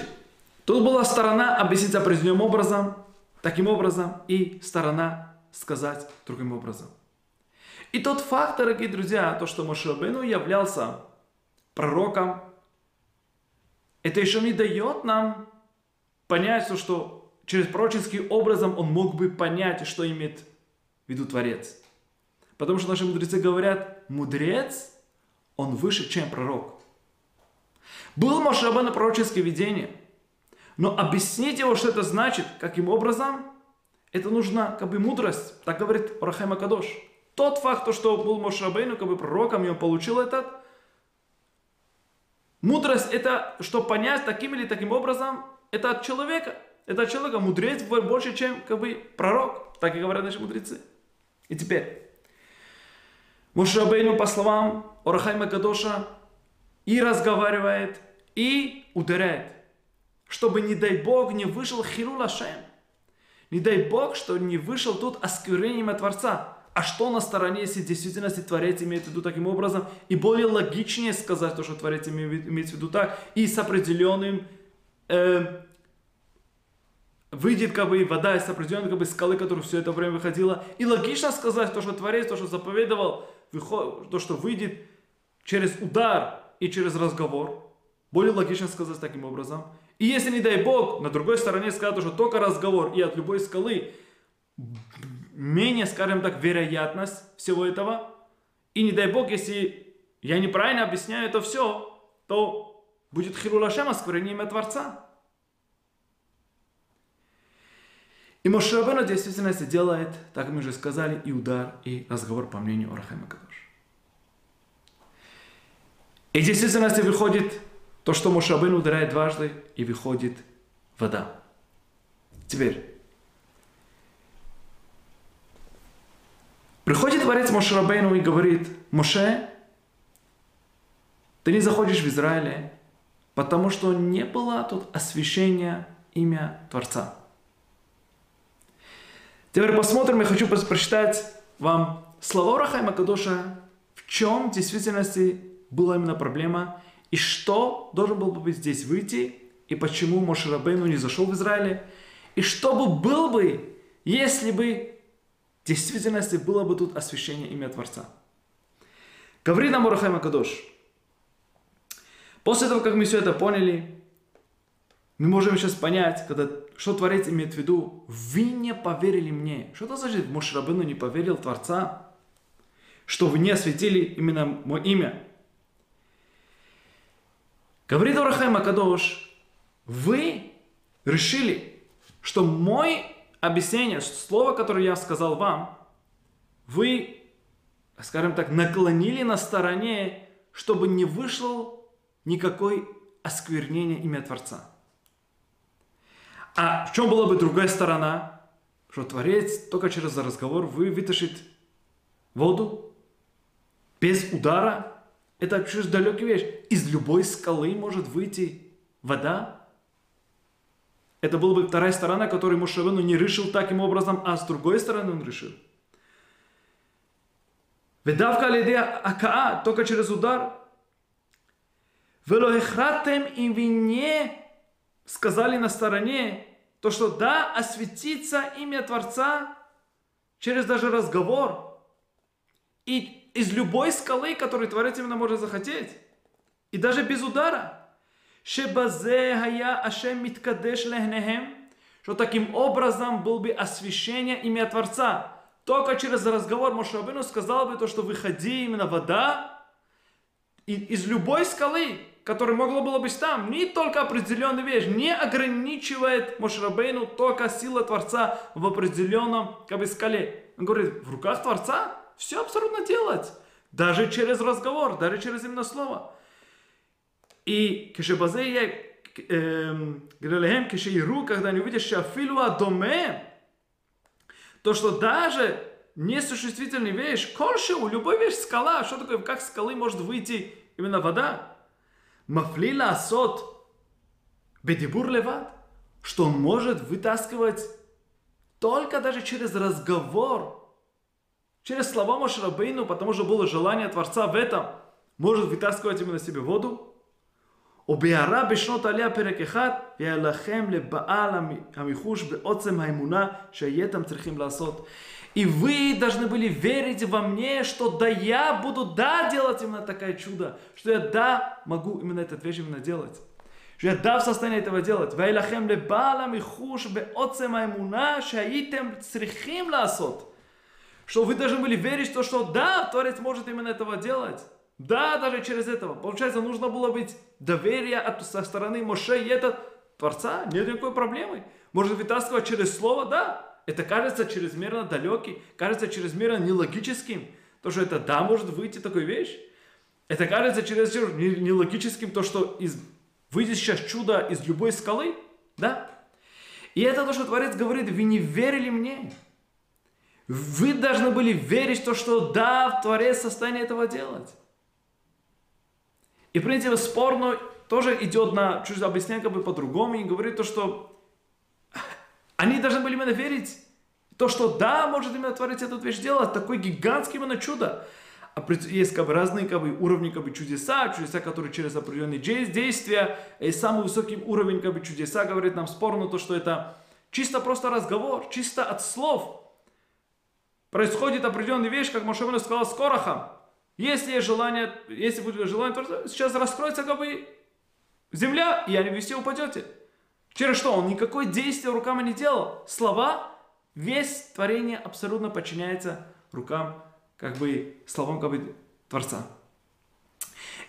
тут была сторона объяснить определенным образом, таким образом, и сторона сказать другим образом. И тот факт, дорогие друзья, то, что Мошерабейну являлся пророком, это еще не дает нам понять, что через пророческий образом он мог бы понять, что имеет в виду Творец. Потому что наши мудрецы говорят, мудрец, он выше, чем пророк. Был Машаба на пророческое видение, но объяснить его, что это значит, каким образом, это нужна как бы мудрость, так говорит Рахайма Кадош. Тот факт, что был Мошабейну как бы пророком, и он получил этот, мудрость это, что понять таким или таким образом, это от человека – этот человек мудрец больше, чем как бы пророк. Так и говорят наши мудрецы. И теперь. Мушабейну, по словам Орахайма Кадоша, и разговаривает, и ударяет. Чтобы, не дай Бог, не вышел Хиру Лашем. Не дай Бог, что не вышел тут осквернением Творца. А что на стороне, если в действительности Творец имеет в виду таким образом? И более логичнее сказать то, что Творец имеет в виду так, и с определенным э, выйдет как бы вода из определенной как бы, скалы, которая все это время выходила. И логично сказать, то, что Творец, то, что заповедовал, то, что выйдет через удар и через разговор. Более логично сказать таким образом. И если, не дай Бог, на другой стороне сказать, что только разговор и от любой скалы менее, скажем так, вероятность всего этого. И не дай Бог, если я неправильно объясняю это все, то будет хирулашем осквернение Творца. И Мошерабену действительно делает, так мы уже сказали, и удар, и разговор по мнению Орахайма Кадош. И в действительности выходит то, что Мошерабену ударяет дважды, и выходит вода. Теперь, приходит Творец Мошерабену и говорит, Моше, ты не заходишь в Израиле, потому что не было тут освящения имя Творца. Теперь посмотрим, я хочу прочитать вам слова Рахайма Кадоша, в чем в действительности была именно проблема, и что должен был бы здесь выйти, и почему Мошерабейну не зашел в Израиле, и что бы был бы, если бы в действительности было бы тут освящение имя Творца. Говорит нам Урахайма Кадош. После того, как мы все это поняли, мы можем сейчас понять, когда, что Творец имеет в виду, вы не поверили мне. Что это значит, Мушрабыну не поверил Творца? Что вы не осветили именно мое имя. Говорит Урахайма Кадош, вы решили, что мой объяснение, слово, которое я сказал вам, вы, скажем так, наклонили на стороне, чтобы не вышло никакой осквернения имя Творца. А в чем была бы другая сторона? Что Творец только через разговор вы вытащит воду без удара. Это чуть далекая вещь. Из любой скалы может выйти вода. Это была бы вторая сторона, которую Мушевену не решил таким образом, а с другой стороны он решил. Ведавка лидея акаа, только через удар. Велохратем и вине сказали на стороне, то что да, осветится имя Творца через даже разговор. И из любой скалы, которую Творец именно может захотеть. И даже без удара. Шебазе хая ашем миткадеш лехнехем. Что таким образом был бы освящение имя Творца. Только через разговор Мошабину сказал бы то, что выходи именно вода из любой скалы, которое могло было быть там, не только определенная вещь, не ограничивает Мошрабейну только сила Творца в определенном как бы, скале. Он говорит, в руках Творца все абсолютно делать. Даже через разговор, даже через именно слово. И кешебазе я Грелехем, кешеиру, когда они увидят шафилу адоме, то, что даже несуществительная вещь, колшеу, любой вещь скала, что такое, как скалы может выйти именно вода, Мафли ласот бедибур леват, что он может вытаскивать только даже через разговор, через слова Мошрабейну, потому что было желание Творца в этом, может вытаскивать именно себе воду. וביערה בשנות עליה פרק אחד, ויעלכם לבעל המיחוש בעוצם האמונה שהייתם צריכים לעשות. И вы должны были верить во мне, что да я буду да делать именно такое чудо, что я да могу именно этот вещь именно делать. Что я да в состоянии этого делать. ואילחם לבעל המחוש בעוצם האמונה שהייתם צריכים לעשות. Что вы должны были верить, что, что да, Творец может именно этого делать. Да, даже через этого. Получается, нужно было быть доверие от, со стороны Моше и это Творца. Нет никакой проблемы. Может вытаскивать через слово, да. Это кажется чрезмерно далеким, кажется чрезмерно нелогическим. То, что это да, может выйти такая вещь. Это кажется чрезмерно нелогическим, то, что из, выйдет сейчас чудо из любой скалы. Да? И это то, что Творец говорит, вы не верили мне. Вы должны были верить в то, что да, Творец в состоянии этого делать. И, в принципе, спорно тоже идет на, чуть объясняет как бы по-другому и говорит то, что они должны были именно верить то, что да, может именно творить эту вещь делать, такой гигантский именно чудо. А есть как бы разные как бы, уровни как бы, чудеса, чудеса, которые через определенные действия, и самый высокий уровень как бы, чудеса, говорит нам спорно то, что это чисто просто разговор, чисто от слов. Происходит определенная вещь, как Мошевину сказал с Корохом. Если есть желание, если будет желание, сейчас раскроется как бы земля, и вы все упадете. Через что? Он никакое действие руками не делал. Слова, весь творение абсолютно подчиняется рукам, как бы, словам, как бы, Творца.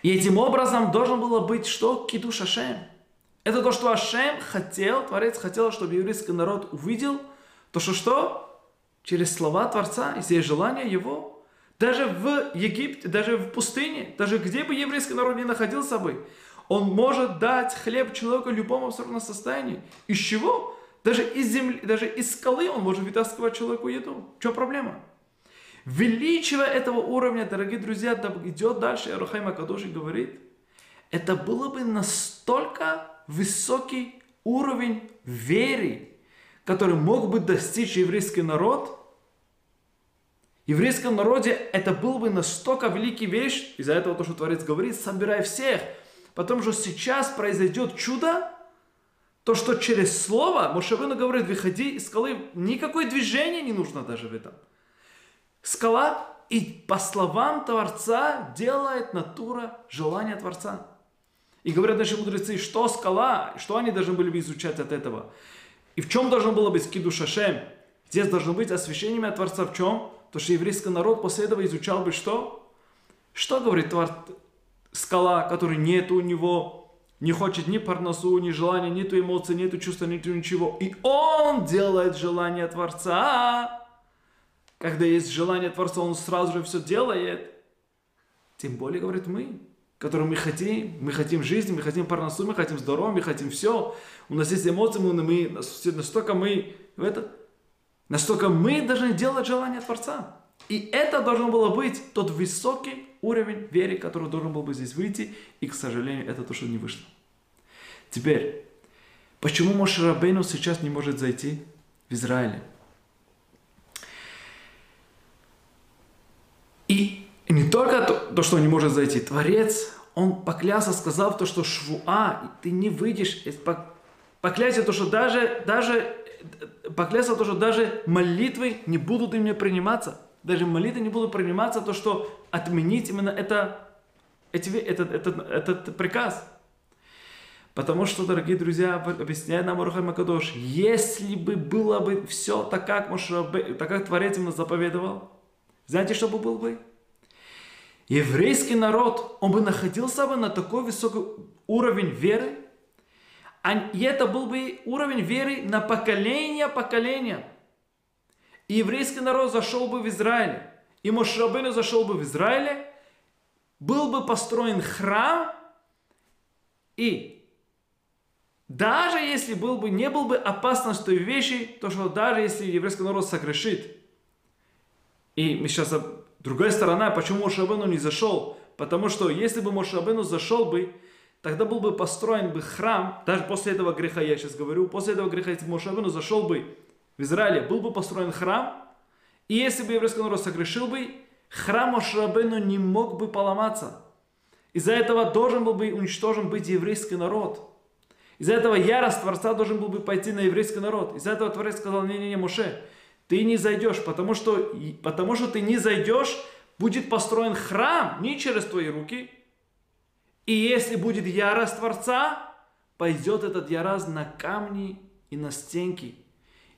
И этим образом должен было быть что? Кидуш Ашем. Это то, что Ашем хотел, Творец хотел, чтобы еврейский народ увидел, то, что что? Через слова Творца, если есть желание его, даже в Египте, даже в пустыне, даже где бы еврейский народ ни находился бы, он может дать хлеб человеку в любом абсолютном состоянии. Из чего? Даже из земли, даже из скалы он может вытаскивать человеку еду. В чем проблема? Величие этого уровня, дорогие друзья, идет дальше. Арухайма Кадоши говорит, это было бы настолько высокий уровень веры, который мог бы достичь еврейский народ, еврейском народе это был бы настолько великий вещь, из-за этого то, что Творец говорит, собирай всех, потому что сейчас произойдет чудо, то, что через слово, Мошевына говорит, выходи из скалы, никакое движение не нужно даже в этом. Скала, и по словам Творца, делает натура желания Творца. И говорят наши мудрецы, что скала, что они должны были бы изучать от этого. И в чем должно было быть киду шашем? Здесь должно быть освящение Творца в чем? То, что еврейский народ после этого изучал бы что? Что говорит Твор... скала, который нет у него, не хочет ни парносу, ни желания, нету эмоций, нету чувства, нету ничего. И он делает желание Творца. Когда есть желание Творца, он сразу же все делает. Тем более, говорит, мы которую мы хотим. Мы хотим жизни, мы хотим парносу, мы хотим здоровья, мы хотим все. У нас есть эмоции, мы, настолько мы в это, настолько мы должны делать желание Творца. И это должен было быть тот высокий уровень веры, который должен был бы здесь выйти, и, к сожалению, это то, что не вышло. Теперь, почему Моше Рабейну сейчас не может зайти в Израиле? И не только то, то, что не может зайти. Творец, он поклялся, сказав то, что швуа, ты не выйдешь. Поклялся то, что даже, даже, поклялся то, что даже молитвы не будут им приниматься. Даже молитвы не будут приниматься, то, что отменить именно это, эти, этот, этот, этот приказ. Потому что, дорогие друзья, объясняет нам Рухай Макадош, если бы было бы все так, как, Моше, так как Творец именно заповедовал, знаете, что бы было бы? Еврейский народ, он бы находился бы на такой высокий уровень веры, и это был бы уровень веры на поколение поколения. И еврейский народ зашел бы в Израиль, и Мошрабыну зашел бы в Израиле, был бы построен храм, и даже если был бы, не был бы опасность той вещи, то что даже если еврейский народ согрешит, и мы сейчас Другая сторона, почему Мошабену не зашел? Потому что если бы Мошабену зашел бы, тогда был бы построен бы храм, даже после этого греха, я сейчас говорю, после этого греха, если бы Мошабену зашел бы в Израиле, был бы построен храм, и если бы еврейский народ согрешил бы, храм Мошабену не мог бы поломаться. Из-за этого должен был бы уничтожен быть еврейский народ. Из-за этого ярость Творца должен был бы пойти на еврейский народ. Из-за этого Творец сказал, не-не-не, Моше, ты не зайдешь, потому что, потому что ты не зайдешь, будет построен храм не через твои руки. И если будет ярость Творца, пойдет этот ярость на камни и на стенки,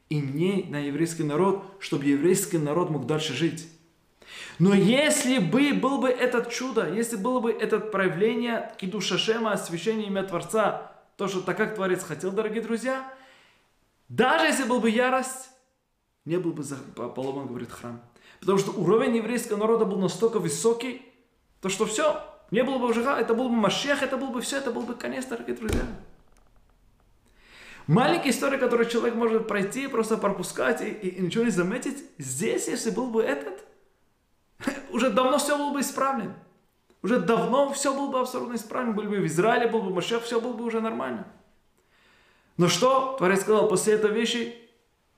и не на еврейский народ, чтобы еврейский народ мог дальше жить. Но если бы был бы этот чудо, если было бы это проявление киду шашема, освящения имя Творца, то, что так как Творец хотел, дорогие друзья, даже если был бы ярость, не был бы поломан, говорит храм. Потому что уровень еврейского народа был настолько высокий, то что все, не было бы Жиха, это был бы Машех, это был бы все, это был бы конец, дорогие друзья. Маленькая история, которую человек может пройти, просто пропускать и, и, и ничего не заметить. Здесь, если был бы этот, [laughs] уже давно все было бы исправлено. Уже давно все было бы абсолютно исправлено. Были бы в Израиле, был бы Машех, все было бы уже нормально. Но что? Творец сказал, после этой вещи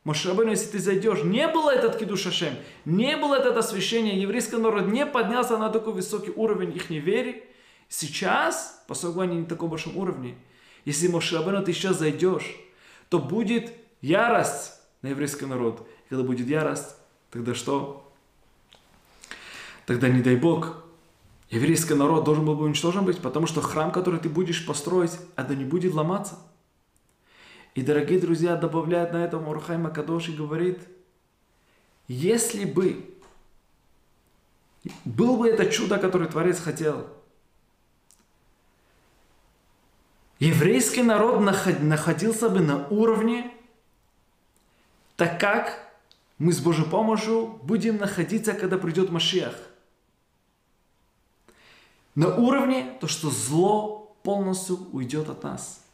Мошрабейну, если ты зайдешь, не было этот кидуш Ашем, не было это освящение, еврейский народ не поднялся на такой высокий уровень их неверия. Сейчас, поскольку они не на таком большом уровне, если Мошрабейну ты сейчас зайдешь, то будет ярость на еврейский народ. Когда будет ярость, тогда что? Тогда не дай Бог, еврейский народ должен был бы уничтожен быть, потому что храм, который ты будешь построить, это не будет ломаться. И, дорогие друзья, добавляет на этом Урхай Макадош и говорит, если бы был бы это чудо, которое Творец хотел, еврейский народ находился бы на уровне, так как мы с Божьей помощью будем находиться, когда придет Машиах. На уровне то, что зло полностью уйдет от нас –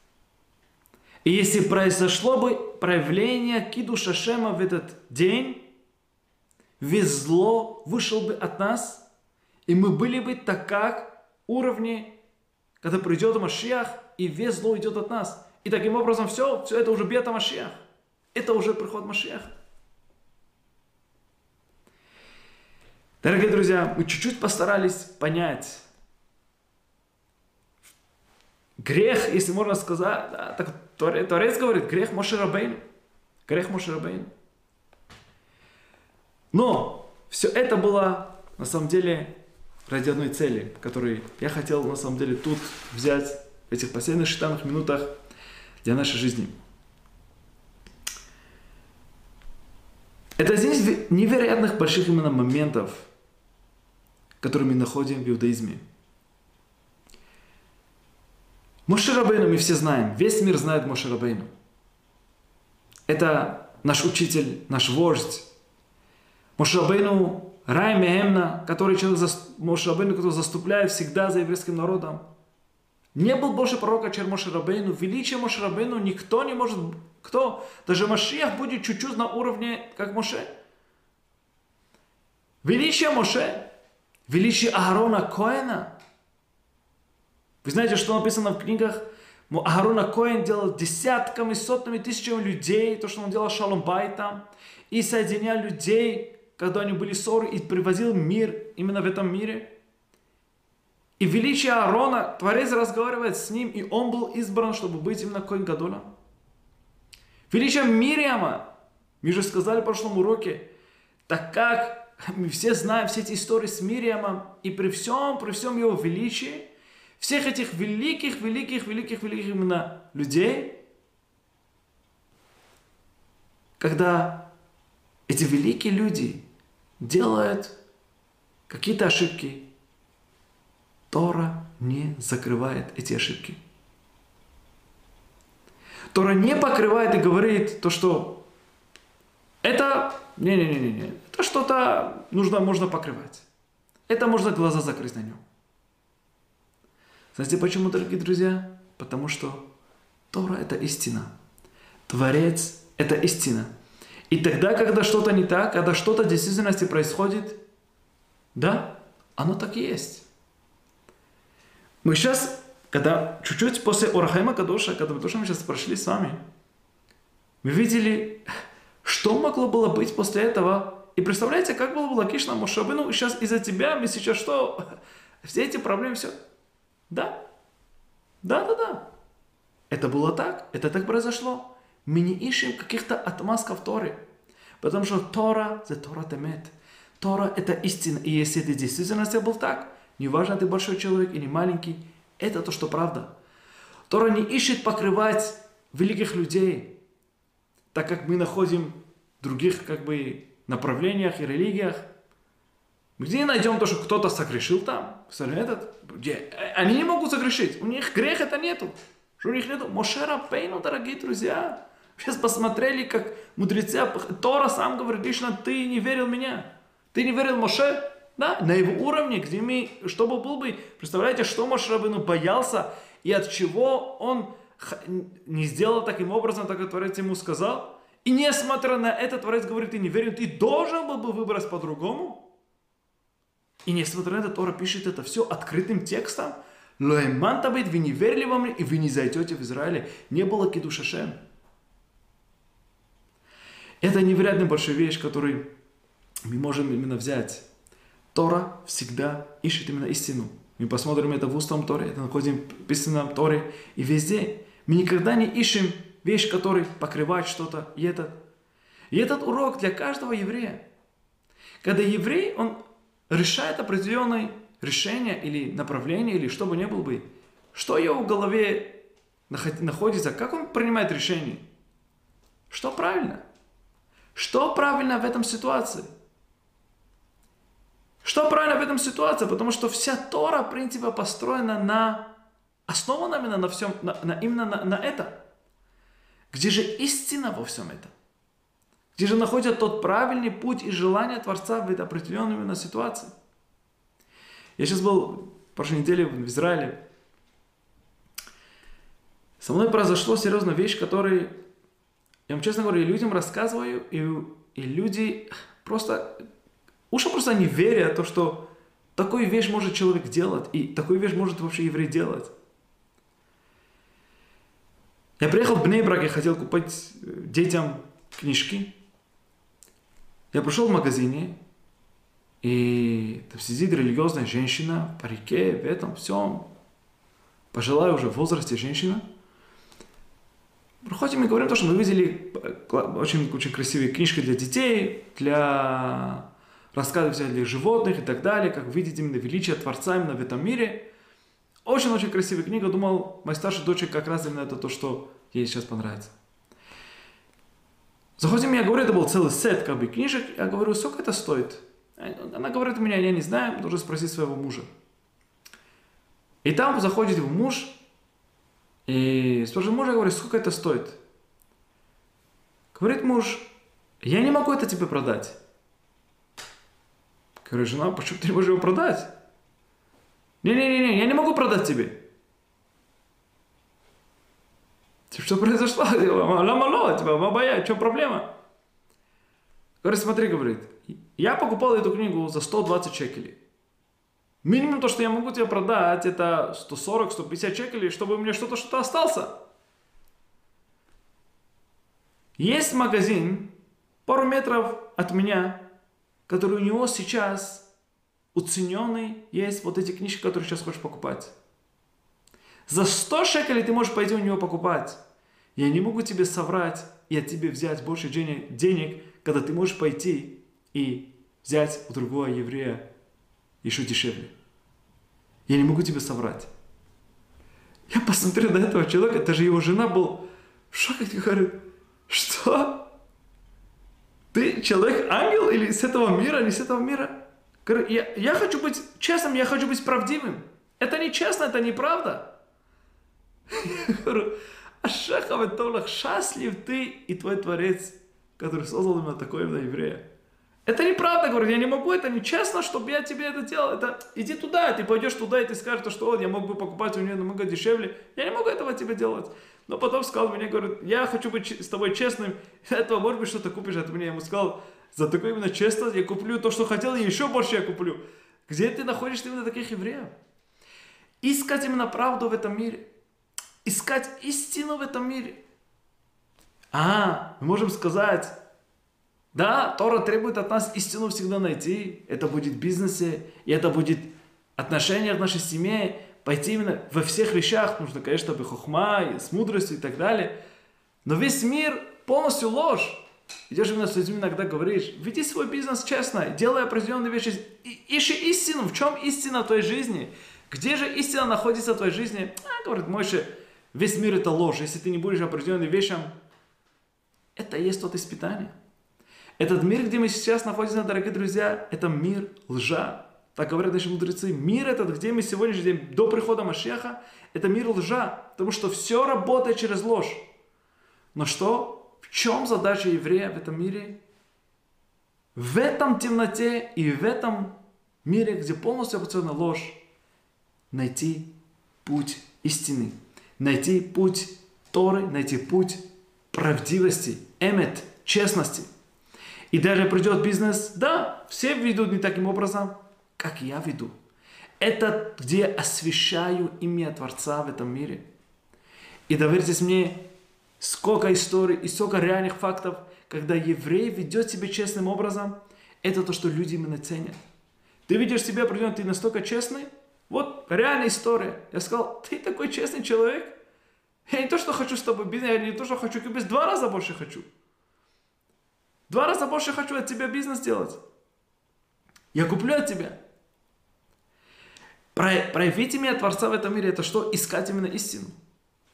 и если произошло бы проявление Киду Шашема в этот день, весь зло вышел бы от нас, и мы были бы так как уровне, когда придет Машиах, и весь зло идет от нас. И таким образом все, все это уже бета Машиах. Это уже приход Машиаха. Дорогие друзья, мы чуть-чуть постарались понять грех, если можно сказать, да, так Творец говорит, грех Моше Рабейн. Грех Моше Рабейн. Но все это было на самом деле ради одной цели, которую я хотел на самом деле тут взять в этих последних считанных минутах для нашей жизни. Это один из невероятных больших именно моментов – который мы находим в иудаизме. Моше Рабейну мы все знаем, весь мир знает Моше Рабейну. Это наш учитель, наш вождь. Моше Рабейну Рай Мехемна, который человек, Моше Рабейну, который заступляет всегда за еврейским народом. Не был больше пророка, чем Моше Рабейну. Величие Моше Рабейну никто не может... Кто? Даже Машиях будет чуть-чуть на уровне, как Моше. Величие Моше Величие Аарона Коэна. Вы знаете, что написано в книгах? Аарона Коэн делал десятками, сотнями, тысячами людей, то, что он делал Шалом Байтам, и соединял людей, когда они были ссоры, и привозил мир именно в этом мире. И величие Аарона, Творец разговаривает с ним, и он был избран, чтобы быть именно Коэн Гадолом. Величие Мириама, мы же сказали в прошлом уроке, так как мы все знаем все эти истории с Мириамом, и при всем, при всем его величии, всех этих великих, великих, великих, великих именно людей, когда эти великие люди делают какие-то ошибки, Тора не закрывает эти ошибки. Тора не покрывает и говорит то, что это не-не-не-не, это что-то нужно, можно покрывать. Это можно глаза закрыть на нем. Знаете почему, дорогие друзья? Потому что Тора – это истина. Творец – это истина. И тогда, когда что-то не так, когда что-то в действительности происходит, да, оно так и есть. Мы сейчас, когда чуть-чуть после Орахайма Кадоша, когда мы тоже сейчас прошли с вами, мы видели, что могло было быть после этого и представляете, как было бы логично Мошабы, ну сейчас из-за тебя мы сейчас что? [laughs] Все эти проблемы, все. Да. Да, да, да. Это было так, это так произошло. Мы не ищем каких-то отмазков Торы. Потому что Тора, за Тора темет. Тора это истина. И если это действительно был так, неважно, ты большой человек или маленький, это то, что правда. Тора не ищет покрывать великих людей, так как мы находим других как бы направлениях и религиях. Где найдем то, что кто-то согрешил там? Этот, где? Они не могут согрешить. У них грех это нету. Что у них нету? Мошера Пейну, дорогие друзья. Сейчас посмотрели, как мудрецы, Тора сам говорит, лично ты не верил меня. Ты не верил Моше? Да, на его уровне, где мы, чтобы был бы, представляете, что Моше Рабину боялся и от чего он не сделал таким образом, так как Творец ему сказал? И несмотря на это, Творец говорит, ты не верен, ты должен был бы выбрать по-другому. И несмотря на это, Тора пишет это все открытым текстом. Лоэман табит, вы не верили во мне, и вы не зайдете в Израиле. Не было кидушашем. Это невероятно большая вещь, которую мы можем именно взять. Тора всегда ищет именно истину. Мы посмотрим это в устном Торе, это находим в писанном Торе и везде. Мы никогда не ищем вещь, который покрывает что-то, и этот. И этот урок для каждого еврея. Когда еврей, он решает определенное решение или направление, или что бы ни было бы, что его в голове находится, как он принимает решение. Что правильно? Что правильно в этом ситуации? Что правильно в этом ситуации? Потому что вся Тора, в принципе, построена на, основана именно на всем, на, на, именно на, на этом. Где же истина во всем этом? Где же находят тот правильный путь и желание Творца в этой определенной именно ситуации? Я сейчас был в прошлой неделе в Израиле. Со мной произошло серьезная вещь, которую, я вам честно говорю, людям рассказываю, и, и люди просто, уши просто не верят, то, что такую вещь может человек делать, и такую вещь может вообще еврей делать. Я приехал в Бнейбрак, я хотел купить детям книжки. Я пришел в магазине, и там сидит религиозная женщина в парике, в этом всем, пожилая уже в возрасте женщина. Проходим и говорим то, что мы видели э, очень, очень красивые книжки для детей, для рассказов для животных и так далее, как видеть именно величие Творца именно в этом мире. Очень-очень красивая книга. Думал, моя старшая дочь как раз именно это то, что ей сейчас понравится. Заходим, я говорю, это был целый сет как бы книжек. Я говорю, сколько это стоит? Она говорит у меня, я не знаю, нужно спросить своего мужа. И там заходит его муж, и спрашивает мужа, говорит, сколько это стоит? Говорит муж, я не могу это тебе продать. Говорит, жена, почему ты не можешь его продать? Не-не-не, я не могу продать тебе. Типа, что произошло? Ламало, [laughs] типа, бабая, в чем проблема? Говорит, смотри, говорит, я покупал эту книгу за 120 шекелей. Минимум то, что я могу тебе продать, это 140-150 шекелей, чтобы мне что-то что-то остался. Есть магазин пару метров от меня, который у него сейчас уцененный, есть вот эти книжки, которые сейчас хочешь покупать. За 100 шекелей ты можешь пойти у него покупать. Я не могу тебе соврать и от тебя взять больше денег, денег когда ты можешь пойти и взять у другого еврея еще дешевле. Я не могу тебе соврать. Я посмотрел на этого человека, это же его жена был в шоке, говорит, что? Ты человек-ангел или с этого мира, не с этого мира? Я, я хочу быть честным, я хочу быть правдивым. Это не честно, это неправда. Я говорю, Ашехав Толах, счастлив ты и твой Творец, который создал именно такое именно еврея. Это неправда, говорю, я не могу, это нечестно, чтобы я тебе это делал. Это иди туда, ты пойдешь туда, и ты скажешь, что вот, я мог бы покупать у нее намного дешевле. Я не могу этого тебе делать. Но потом сказал мне, говорит, я хочу быть с тобой честным, [laughs] этого, может быть, что-то купишь от меня. Я ему сказал, за такое именно честность я куплю то, что хотел, и еще больше я куплю. Где ты находишь именно таких евреев? Искать именно правду в этом мире искать истину в этом мире. А, мы можем сказать, да, Тора требует от нас истину всегда найти. Это будет в бизнесе, и это будет в нашей семье. Пойти именно во всех вещах нужно, конечно, быть хохма, и с мудростью и так далее. Но весь мир полностью ложь. Идешь именно с людьми иногда говоришь, веди свой бизнес честно, делай определенные вещи, ищи истину, в чем истина твоей жизни. Где же истина находится в твоей жизни? А, говорит Мойше, Весь мир это ложь. Если ты не будешь определенным вещам, это и есть тот испытание. Этот мир, где мы сейчас находимся, дорогие друзья, это мир лжа. Так говорят наши мудрецы. Мир этот, где мы сегодня день, до прихода Машеха, это мир лжа. Потому что все работает через ложь. Но что? В чем задача еврея в этом мире? В этом темноте и в этом мире, где полностью определена ложь, найти путь истины найти путь Торы, найти путь правдивости, эмет, честности. И даже придет бизнес, да, все ведут не таким образом, как я веду. Это где я освещаю имя Творца в этом мире. И доверьтесь мне, сколько историй и сколько реальных фактов, когда еврей ведет себя честным образом, это то, что люди именно ценят. Ты видишь себя определенно, ты настолько честный, вот реальная история. Я сказал, ты такой честный человек. Я не то, что хочу с тобой бизнес, я не то, что хочу купить, два раза больше хочу. Два раза больше хочу от тебя бизнес делать. Я куплю от тебя. Проявить имя Творца в этом мире, это что? Искать именно истину.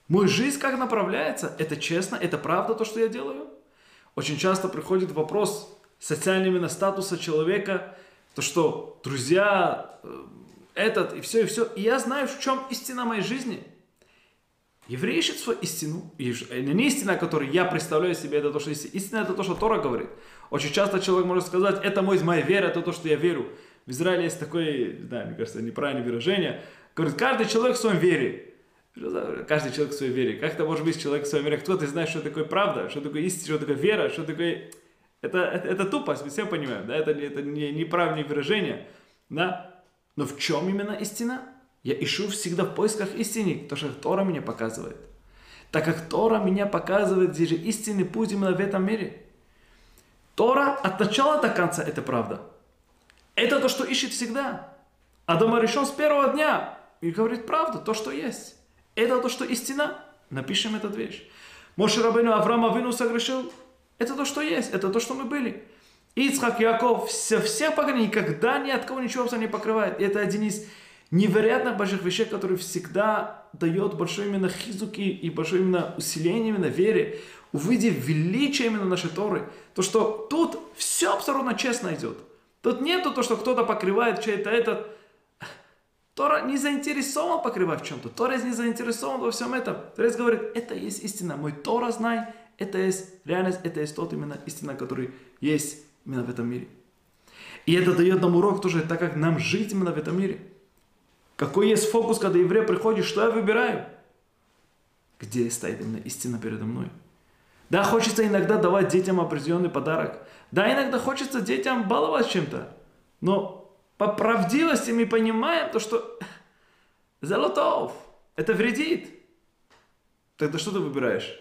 Мой жизнь как направляется, это честно, это правда то, что я делаю. Очень часто приходит вопрос социального статуса человека, то что друзья, э, этот и все, и все. И я знаю, в чем истина моей жизни. Еврей ищет свою истину. Не истина, которую я представляю себе, это то, что истина. Истина это то, что Тора говорит. Очень часто человек может сказать, это мой, моя вера, это то, что я верю. В Израиле есть такое, да, мне кажется, неправильное выражение. Говорит, каждый человек в своем вере. Каждый человек в своей вере. Как это может быть человек в своей вере? Кто ты знаешь, что такое правда, что такое истина, что такое вера, что такое... Это, это, это тупость, мы все понимаем, да, это, это не, неправильное выражение, да, но в чем именно истина? Я ищу всегда в поисках истины, то, что Тора мне показывает. Так как Тора меня показывает, где же истинный путь именно в этом мире. Тора от начала до конца это правда. Это то, что ищет всегда. Адама решен с первого дня и говорит правду, то, что есть. Это то, что истина. Напишем эту вещь. Моше Рабейну Авраам Авину согрешил. Это то, что есть. Это то, что мы были. Ицхак, Яков, все, все поколений никогда ни от кого ничего не покрывает. И это один из невероятных больших вещей, который всегда дает большой именно хизуки и большое именно усиление именно вере, увидев величие именно нашей Торы, то что тут все абсолютно честно идет. Тут нету то, что кто-то покрывает чей-то этот. Тора не заинтересован покрывать в чем-то. Тора не заинтересован во всем этом. Тора говорит, это есть истина. Мой Тора знай, это есть реальность, это есть тот именно истина, который есть именно в этом мире. И это дает нам урок тоже, так как нам жить именно в этом мире. Какой есть фокус, когда еврей приходит, что я выбираю? Где стоит именно истина передо мной? Да, хочется иногда давать детям определенный подарок. Да, иногда хочется детям баловать чем-то. Но по правдивости мы понимаем то, что [laughs] золотов, это вредит. Тогда что ты выбираешь?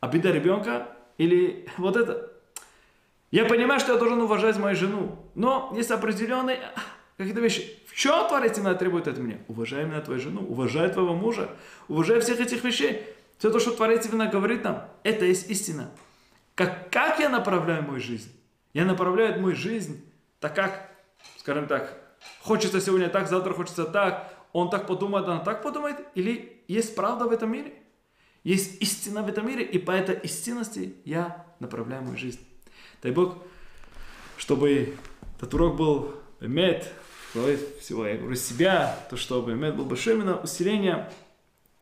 Обида ребенка или [laughs] вот это? Я понимаю, что я должен уважать мою жену, но есть определенные какие-то вещи. В чем Творец именно требует от меня? Уважай именно твою жену, уважай твоего мужа, уважай всех этих вещей. Все то, что Творец именно говорит нам, это есть истина. Как, как я направляю мою жизнь? Я направляю мою жизнь так как, скажем так, хочется сегодня так, завтра хочется так, он так подумает, она так подумает, или есть правда в этом мире? Есть истина в этом мире, и по этой истинности я направляю мою жизнь. Дай Бог, чтобы этот урок был имеет всего, я говорю, себя, то чтобы имеет был большое именно усиление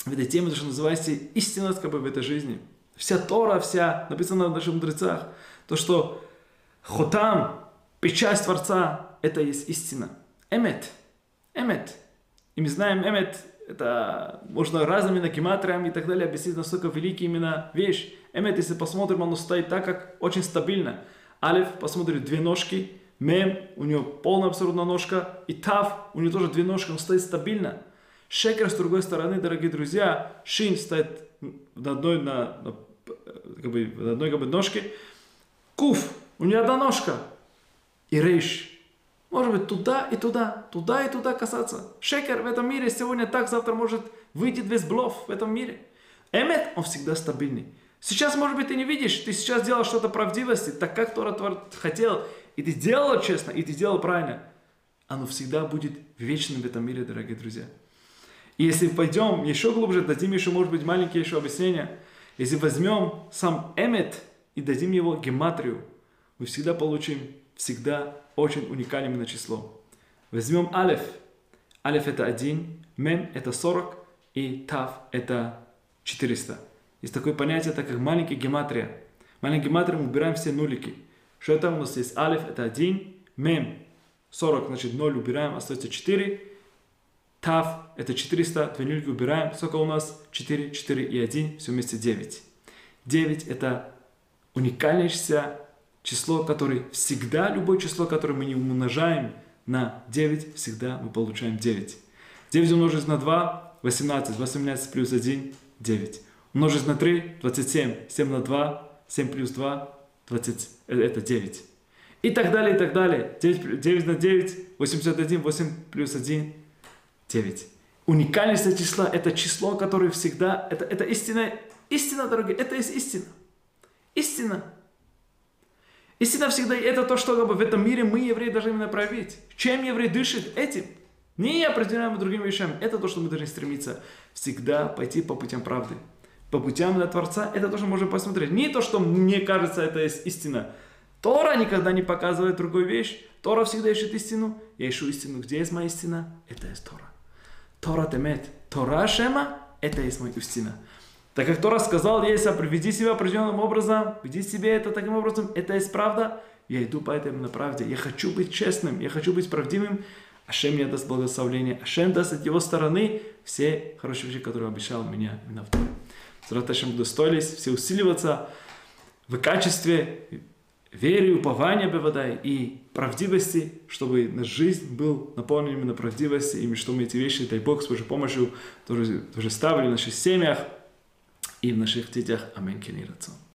в этой теме, то, что называется истинность как бы в этой жизни. Вся Тора, вся, написана в наших мудрецах, то, что хотам, печать Творца, это есть истина. Эмет. Эмет. И мы знаем, эмет, это можно разными накиматриями и так далее объяснить, настолько великий именно вещь. Эмет, если посмотрим, оно стоит так, как очень стабильно. Алиф, посмотрим, две ножки. Мем, у него полная абсолютно ножка. И Тав, у него тоже две ножки, он стоит стабильно. Шекер, с другой стороны, дорогие друзья, Шин стоит на одной, на, на, как бы, на одной как бы, ножке. Куф, у него одна ножка. И Рейш, может быть, туда и туда, туда и туда касаться. Шекер в этом мире сегодня так, завтра может выйти весь блов в этом мире. Эмет, он всегда стабильный. Сейчас, может быть, ты не видишь, ты сейчас делал что-то правдивости, так как Тора хотел, и ты сделал честно, и ты сделал правильно. Оно всегда будет вечным в этом мире, дорогие друзья. И если пойдем еще глубже, дадим еще, может быть, маленькие еще объяснения. Если возьмем сам эмет и дадим его гематрию, мы всегда получим всегда очень уникальное именно число. Возьмем алеф. Алеф это один, мем это 40 и тав это 400. Есть такое понятие, так как маленькая гематрия. Маленькая гематрия мы убираем все нулики. Что это у нас есть? Алиф это 1, мем 40, значит 0 убираем, остается 4. Тав это 400, две нулики убираем. Сколько у нас? 4, 4 и 1, все вместе 9. 9 это уникальнейшее число, которое всегда, любое число, которое мы не умножаем на 9, всегда мы получаем 9. 9 умножить на 2, 18, 18 плюс 1, 9 умножить на 3, 27, 7 на 2, 7 плюс 2, 20, э, это 9. И так далее, и так далее. 9, 9 на 9, 81, 8 плюс 1, 9. Уникальность числа – это число, которое всегда, это, это истина, истина, дорогие, это есть истина. Истина. Истина всегда, это то, что в этом мире мы, евреи, должны именно проявить. Чем еврей дышит? Этим. Не определяемым другими вещами. Это то, что мы должны стремиться. Всегда пойти по путям правды по путям до Творца, это тоже можно посмотреть. Не то, что мне кажется, это есть истина. Тора никогда не показывает другую вещь. Тора всегда ищет истину. Я ищу истину. Где есть моя истина? Это есть Тора. Тора темет. Тора Шема – это есть моя истина. Так как Тора сказал, если приведи себя определенным образом, веди себя это таким образом, это есть правда, я иду по этой именно правде. Я хочу быть честным, я хочу быть правдивым. Ашем мне даст благословение. Ашем даст от его стороны все хорошие вещи, которые обещал меня именно в Торе. Зраташем удостоились все усиливаться в качестве веры, упования Бевадай и правдивости, чтобы наша жизнь был наполнен именно правдивостью, и что мы эти вещи, дай Бог, с Божьей помощью, тоже, тоже ставили в наших семьях. И в наших детях. Аминь, кенирацон.